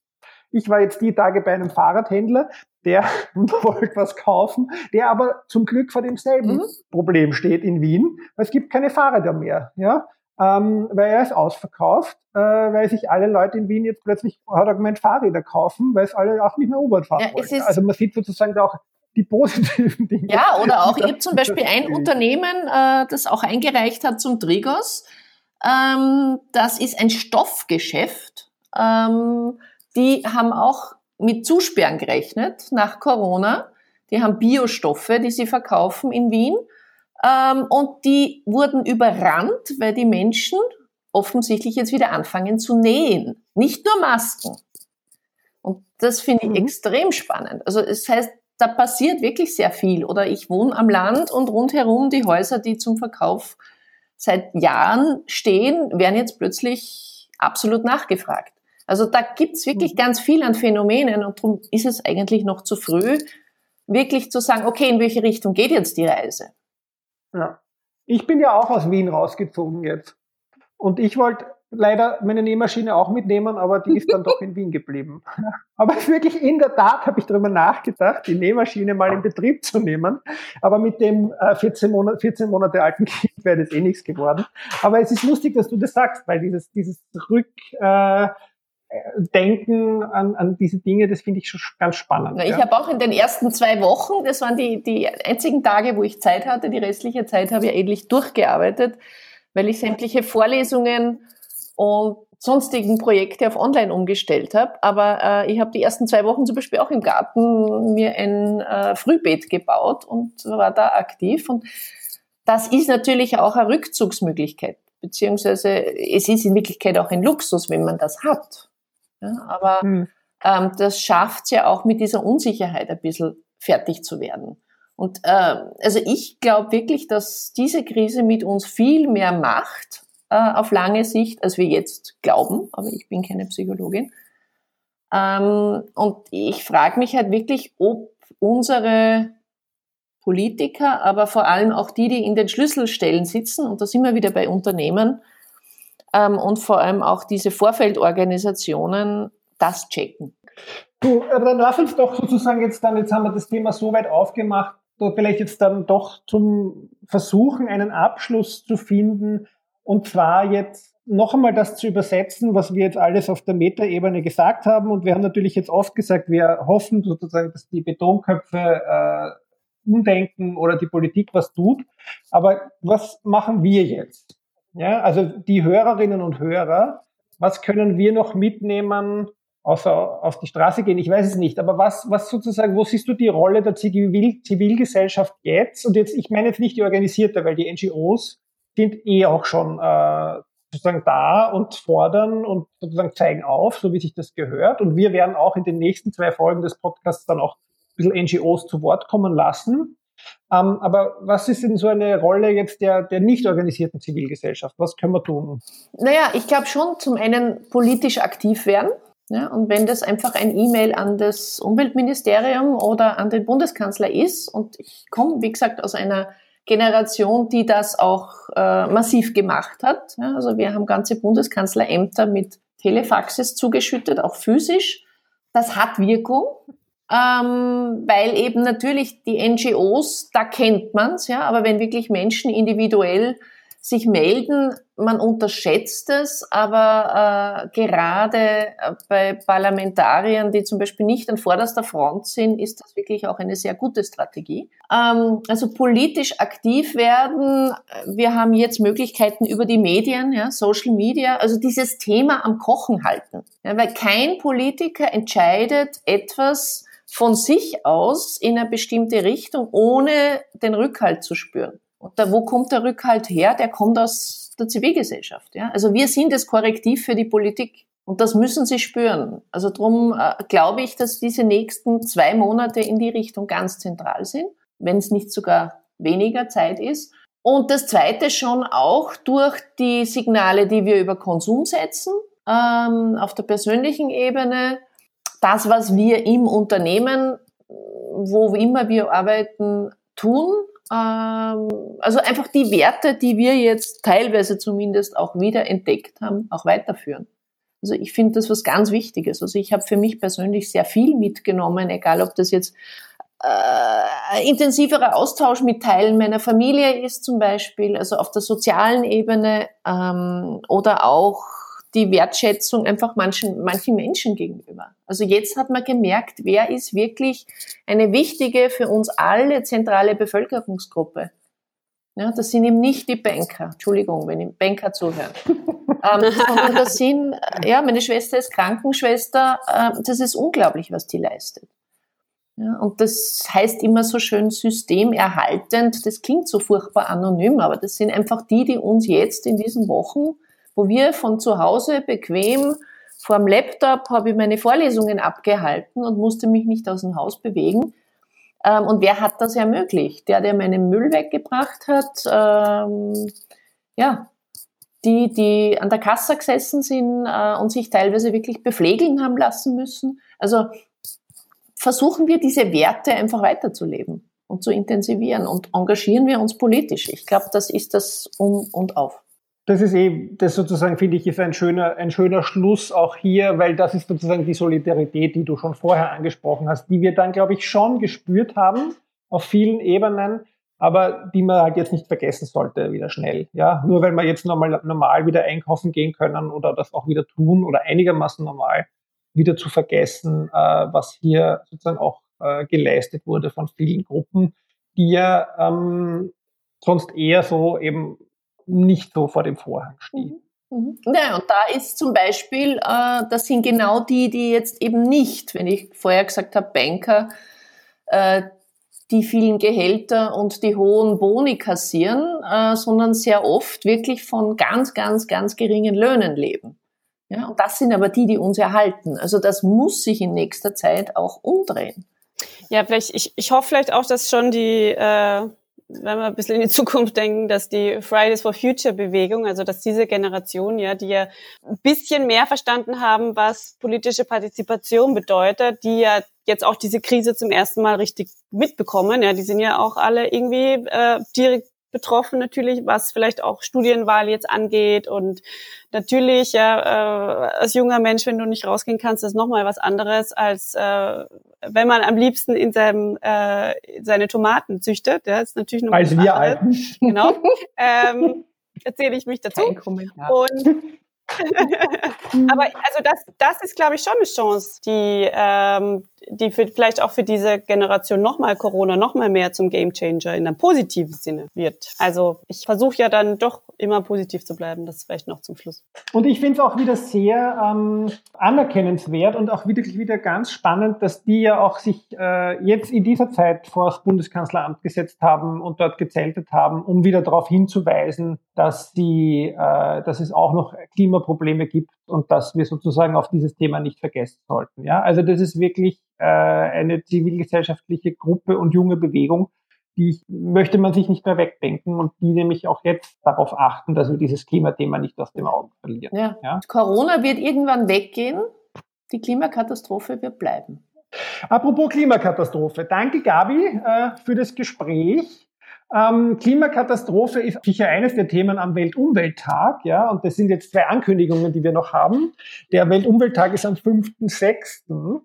Ich war jetzt die Tage bei einem Fahrradhändler, der wollte was kaufen, der aber zum Glück vor demselben mhm. Problem steht in Wien, weil es gibt keine Fahrräder mehr. Ja? Ähm, weil er ist ausverkauft, äh, weil sich alle Leute in Wien jetzt plötzlich, hat er gemeint, Fahrräder kaufen, weil es alle auch nicht mehr U-Bahn fahren ja, wollen. Also man sieht sozusagen da auch die positiven Dinge. Ja, oder auch, ich habe zum Beispiel ein Unternehmen, äh, das auch eingereicht hat zum Trigos. Ähm, das ist ein Stoffgeschäft. Ähm, die haben auch mit Zusperren gerechnet nach Corona. Die haben Biostoffe, die sie verkaufen in Wien. Ähm, und die wurden überrannt, weil die Menschen offensichtlich jetzt wieder anfangen zu nähen. Nicht nur Masken. Und das finde ich mhm. extrem spannend. Also es heißt, da passiert wirklich sehr viel. Oder ich wohne am Land und rundherum die Häuser, die zum Verkauf seit Jahren stehen, werden jetzt plötzlich absolut nachgefragt. Also da gibt's wirklich mhm. ganz viel an Phänomenen und darum ist es eigentlich noch zu früh, wirklich zu sagen, okay, in welche Richtung geht jetzt die Reise? Ja. Ich bin ja auch aus Wien rausgezogen jetzt. Und ich wollte leider meine Nähmaschine auch mitnehmen, aber die ist dann doch in Wien geblieben. Aber wirklich in der Tat habe ich darüber nachgedacht, die Nähmaschine mal in Betrieb zu nehmen. Aber mit dem 14, Monate, 14 Monate alten Kind wäre das eh nichts geworden. Aber es ist lustig, dass du das sagst, weil dieses, dieses Rück, äh, denken an, an diese Dinge, das finde ich schon ganz spannend. Ich ja. habe auch in den ersten zwei Wochen, das waren die, die einzigen Tage, wo ich Zeit hatte, die restliche Zeit habe ich ähnlich durchgearbeitet, weil ich sämtliche Vorlesungen und sonstigen Projekte auf online umgestellt habe. Aber äh, ich habe die ersten zwei Wochen zum Beispiel auch im Garten mir ein äh, Frühbeet gebaut und war da aktiv. Und das ist natürlich auch eine Rückzugsmöglichkeit, beziehungsweise es ist in Wirklichkeit auch ein Luxus, wenn man das hat. Ja, aber hm. ähm, das schafft es ja auch mit dieser Unsicherheit ein bisschen fertig zu werden. Und äh, also ich glaube wirklich, dass diese Krise mit uns viel mehr macht, äh, auf lange Sicht, als wir jetzt glauben, aber ich bin keine Psychologin. Ähm, und ich frage mich halt wirklich, ob unsere Politiker, aber vor allem auch die, die in den Schlüsselstellen sitzen, und da sind wir wieder bei Unternehmen, ähm, und vor allem auch diese Vorfeldorganisationen das checken. Du, aber dann lass uns doch sozusagen jetzt dann, jetzt haben wir das Thema so weit aufgemacht, vielleicht jetzt dann doch zum Versuchen, einen Abschluss zu finden, und zwar jetzt noch einmal das zu übersetzen, was wir jetzt alles auf der Metaebene gesagt haben. Und wir haben natürlich jetzt oft gesagt, wir hoffen sozusagen, dass die Betonköpfe äh, umdenken oder die Politik was tut. Aber was machen wir jetzt? Ja, also die Hörerinnen und Hörer, was können wir noch mitnehmen, außer auf die Straße gehen? Ich weiß es nicht. Aber was, was sozusagen, wo siehst du die Rolle der Zivil Zivilgesellschaft jetzt? Und jetzt, ich meine jetzt nicht die organisierte, weil die NGOs sind eh auch schon äh, sozusagen da und fordern und sozusagen zeigen auf, so wie sich das gehört. Und wir werden auch in den nächsten zwei Folgen des Podcasts dann auch ein bisschen NGOs zu Wort kommen lassen. Ähm, aber was ist denn so eine Rolle jetzt der, der nicht organisierten Zivilgesellschaft? Was können wir tun? Naja, ich glaube schon zum einen politisch aktiv werden. Ja, und wenn das einfach ein E-Mail an das Umweltministerium oder an den Bundeskanzler ist, und ich komme, wie gesagt, aus einer Generation, die das auch äh, massiv gemacht hat. Ja, also wir haben ganze Bundeskanzlerämter mit Telefaxes zugeschüttet, auch physisch. Das hat Wirkung, ähm, weil eben natürlich die NGOs, da kennt man's, ja, aber wenn wirklich Menschen individuell sich melden. Man unterschätzt es, aber äh, gerade äh, bei Parlamentariern, die zum Beispiel nicht an vorderster Front sind, ist das wirklich auch eine sehr gute Strategie. Ähm, also politisch aktiv werden. Wir haben jetzt Möglichkeiten über die Medien, ja, Social Media, also dieses Thema am Kochen halten. Ja, weil kein Politiker entscheidet etwas von sich aus in eine bestimmte Richtung, ohne den Rückhalt zu spüren. Und da, wo kommt der Rückhalt her? Der kommt aus der Zivilgesellschaft. Ja? Also wir sind das Korrektiv für die Politik. Und das müssen sie spüren. Also darum äh, glaube ich, dass diese nächsten zwei Monate in die Richtung ganz zentral sind, wenn es nicht sogar weniger Zeit ist. Und das Zweite schon auch durch die Signale, die wir über Konsum setzen, ähm, auf der persönlichen Ebene. Das, was wir im Unternehmen, wo immer wir arbeiten, tun, also einfach die Werte, die wir jetzt teilweise zumindest auch wieder entdeckt haben, auch weiterführen. Also ich finde das was ganz Wichtiges. Also ich habe für mich persönlich sehr viel mitgenommen, egal ob das jetzt äh, intensiverer Austausch mit Teilen meiner Familie ist zum Beispiel, also auf der sozialen Ebene ähm, oder auch die Wertschätzung einfach manchen, manchen Menschen gegenüber. Also jetzt hat man gemerkt, wer ist wirklich eine wichtige für uns alle zentrale Bevölkerungsgruppe. Ja, das sind eben nicht die Banker. Entschuldigung, wenn ich Banker zuhören. ähm, sondern das sind, ja, meine Schwester ist Krankenschwester. Äh, das ist unglaublich, was die leistet. Ja, und das heißt immer so schön systemerhaltend. Das klingt so furchtbar anonym, aber das sind einfach die, die uns jetzt in diesen Wochen wo wir von zu Hause bequem vor dem Laptop habe ich meine Vorlesungen abgehalten und musste mich nicht aus dem Haus bewegen. Ähm, und wer hat das ermöglicht? Der, der meinen Müll weggebracht hat, ähm, ja, die, die an der Kasse gesessen sind äh, und sich teilweise wirklich bepflegeln haben lassen müssen. Also versuchen wir diese Werte einfach weiterzuleben und zu intensivieren und engagieren wir uns politisch. Ich glaube, das ist das Um und Auf. Das ist eben, das sozusagen finde ich, ist ein schöner, ein schöner Schluss auch hier, weil das ist sozusagen die Solidarität, die du schon vorher angesprochen hast, die wir dann, glaube ich, schon gespürt haben auf vielen Ebenen. aber die man halt jetzt nicht vergessen sollte wieder schnell. Ja, nur weil wir jetzt nochmal normal wieder einkaufen gehen können oder das auch wieder tun oder einigermaßen normal wieder zu vergessen, äh, was hier sozusagen auch äh, geleistet wurde von vielen Gruppen, die ja ähm, sonst eher so eben nicht so vor dem Vorhang stehen. Mhm. mhm. Ja, und da ist zum Beispiel, äh, das sind genau die, die jetzt eben nicht, wenn ich vorher gesagt habe, Banker, äh, die vielen Gehälter und die hohen Boni kassieren, äh, sondern sehr oft wirklich von ganz, ganz, ganz geringen Löhnen leben. Ja, und das sind aber die, die uns erhalten. Also das muss sich in nächster Zeit auch umdrehen. Ja, vielleicht, ich, ich hoffe vielleicht auch, dass schon die, äh, wenn wir ein bisschen in die Zukunft denken, dass die Fridays for Future Bewegung, also dass diese Generation, ja, die ja ein bisschen mehr verstanden haben, was politische Partizipation bedeutet, die ja jetzt auch diese Krise zum ersten Mal richtig mitbekommen. Ja, die sind ja auch alle irgendwie äh, direkt betroffen natürlich, was vielleicht auch Studienwahl jetzt angeht und natürlich ja äh, als junger Mensch, wenn du nicht rausgehen kannst, ist nochmal was anderes als äh, wenn man am liebsten in seinem äh, seine Tomaten züchtet. Ja, ist natürlich noch als wir alten. Genau. ähm, erzähle ich mich dazu. Und aber also das, das ist, glaube ich, schon eine Chance, die ähm, die für, vielleicht auch für diese Generation nochmal Corona nochmal mehr zum Gamechanger in einem positiven Sinne wird. Also ich versuche ja dann doch immer positiv zu bleiben, das vielleicht noch zum Schluss. Und ich finde es auch wieder sehr ähm, anerkennenswert und auch wirklich wieder ganz spannend, dass die ja auch sich äh, jetzt in dieser Zeit vor das Bundeskanzleramt gesetzt haben und dort gezeltet haben, um wieder darauf hinzuweisen, dass, die, äh, dass es auch noch Klimaprobleme gibt und dass wir sozusagen auf dieses Thema nicht vergessen sollten. Ja, also das ist wirklich äh, eine zivilgesellschaftliche Gruppe und junge Bewegung, die möchte man sich nicht mehr wegdenken und die nämlich auch jetzt darauf achten, dass wir dieses Klimathema nicht aus dem Auge verlieren. Ja. ja? Corona wird irgendwann weggehen, die Klimakatastrophe wird bleiben. Apropos Klimakatastrophe, danke Gabi äh, für das Gespräch. Ähm, Klimakatastrophe ist sicher eines der Themen am Weltumwelttag, ja, und das sind jetzt zwei Ankündigungen, die wir noch haben. Der Weltumwelttag ist am 5.6.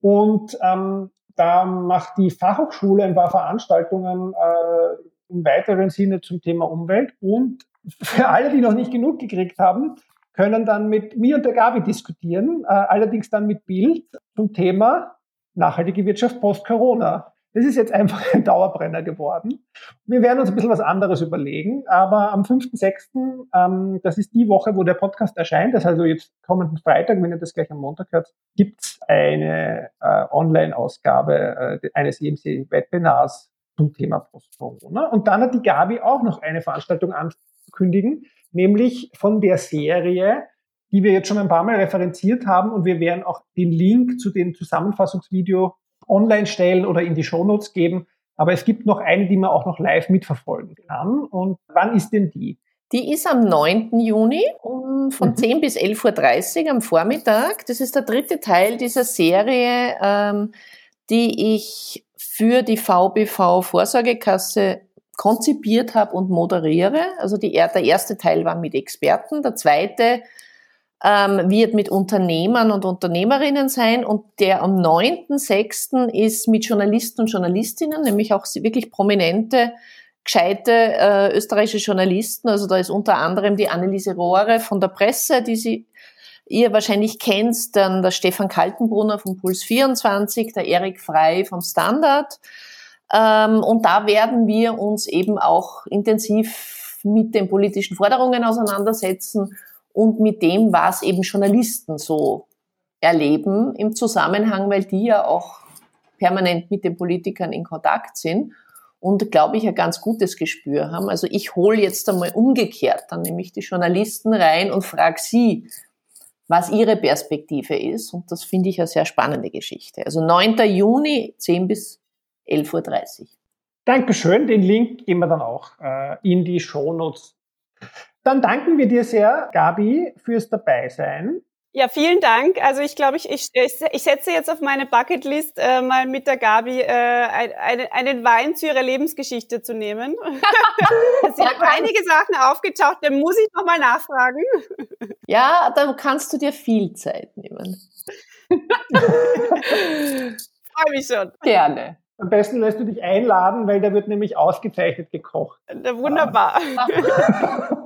Und ähm, da macht die Fachhochschule ein paar Veranstaltungen äh, im weiteren Sinne zum Thema Umwelt. Und für alle, die noch nicht genug gekriegt haben, können dann mit mir und der Gabi diskutieren, äh, allerdings dann mit Bild zum Thema nachhaltige Wirtschaft post-Corona. Das ist jetzt einfach ein Dauerbrenner geworden. Wir werden uns ein bisschen was anderes überlegen, aber am 5.6., ähm, das ist die Woche, wo der Podcast erscheint, das ist also jetzt kommenden Freitag, wenn ihr das gleich am Montag hört, gibt's eine äh, Online-Ausgabe äh, eines EMC-Webinars zum Thema Post-Corona. Und dann hat die Gabi auch noch eine Veranstaltung anzukündigen, nämlich von der Serie die wir jetzt schon ein paar Mal referenziert haben und wir werden auch den Link zu dem Zusammenfassungsvideo online stellen oder in die Shownotes geben. Aber es gibt noch eine, die man auch noch live mitverfolgen kann. Und wann ist denn die? Die ist am 9. Juni um, von mhm. 10 bis 11.30 Uhr am Vormittag. Das ist der dritte Teil dieser Serie, ähm, die ich für die VBV Vorsorgekasse konzipiert habe und moderiere. Also die, der erste Teil war mit Experten, der zweite ähm, wird mit Unternehmern und Unternehmerinnen sein und der am 9.6. ist mit Journalisten und Journalistinnen, nämlich auch wirklich prominente, gescheite äh, österreichische Journalisten. Also da ist unter anderem die Anneliese Rohre von der Presse, die sie ihr wahrscheinlich kennt, dann der Stefan Kaltenbrunner vom Puls 24, der Erik Frei vom Standard. Ähm, und da werden wir uns eben auch intensiv mit den politischen Forderungen auseinandersetzen und mit dem, was eben Journalisten so erleben im Zusammenhang, weil die ja auch permanent mit den Politikern in Kontakt sind und, glaube ich, ein ganz gutes Gespür haben. Also ich hole jetzt einmal umgekehrt dann nämlich die Journalisten rein und frage sie, was ihre Perspektive ist. Und das finde ich eine sehr spannende Geschichte. Also 9. Juni, 10 bis 11.30 Uhr. Dankeschön. Den Link geben wir dann auch äh, in die Shownotes dann danken wir dir sehr, Gabi, fürs Dabeisein. Ja, vielen Dank. Also ich glaube, ich, ich, ich setze jetzt auf meine Bucketlist, äh, mal mit der Gabi äh, ein, einen Wein zu ihrer Lebensgeschichte zu nehmen. es sind einige Sachen aufgetaucht, dann muss ich nochmal nachfragen. Ja, dann kannst du dir viel Zeit nehmen. Freue mich schon. Gerne. Am besten lässt du dich einladen, weil da wird nämlich ausgezeichnet gekocht. Wunderbar.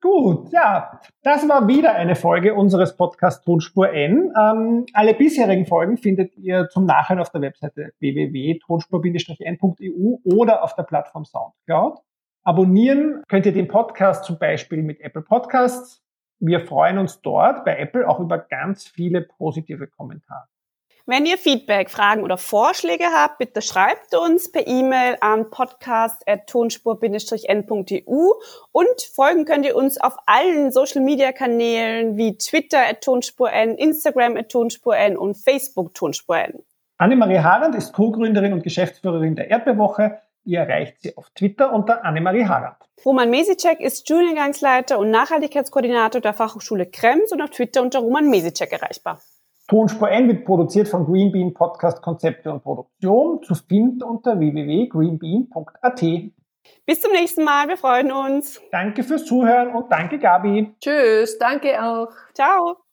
Gut, ja, das war wieder eine Folge unseres Podcasts Tonspur N. Ähm, alle bisherigen Folgen findet ihr zum Nachhören auf der Webseite www.tonspur-n.eu oder auf der Plattform Soundcloud. Abonnieren könnt ihr den Podcast zum Beispiel mit Apple Podcasts. Wir freuen uns dort bei Apple auch über ganz viele positive Kommentare. Wenn ihr Feedback, Fragen oder Vorschläge habt, bitte schreibt uns per E-Mail an podcast.tonspur-n.eu und folgen könnt ihr uns auf allen Social-Media-Kanälen wie Twitter at tonspur-n, Instagram at tonspur-n und Facebook tonspur-n. Annemarie Harand ist Co-Gründerin und Geschäftsführerin der Erdbeerwoche. Ihr erreicht sie auf Twitter unter Annemarie Harand. Roman Mesicek ist Studiengangsleiter und Nachhaltigkeitskoordinator der Fachhochschule Krems und auf Twitter unter Roman Mesicek erreichbar. Tonspur N wird produziert von Greenbean Podcast Konzepte und Produktion, zu finden unter www.greenbean.at. Bis zum nächsten Mal, wir freuen uns. Danke fürs Zuhören und danke Gabi. Tschüss, danke auch. Ciao.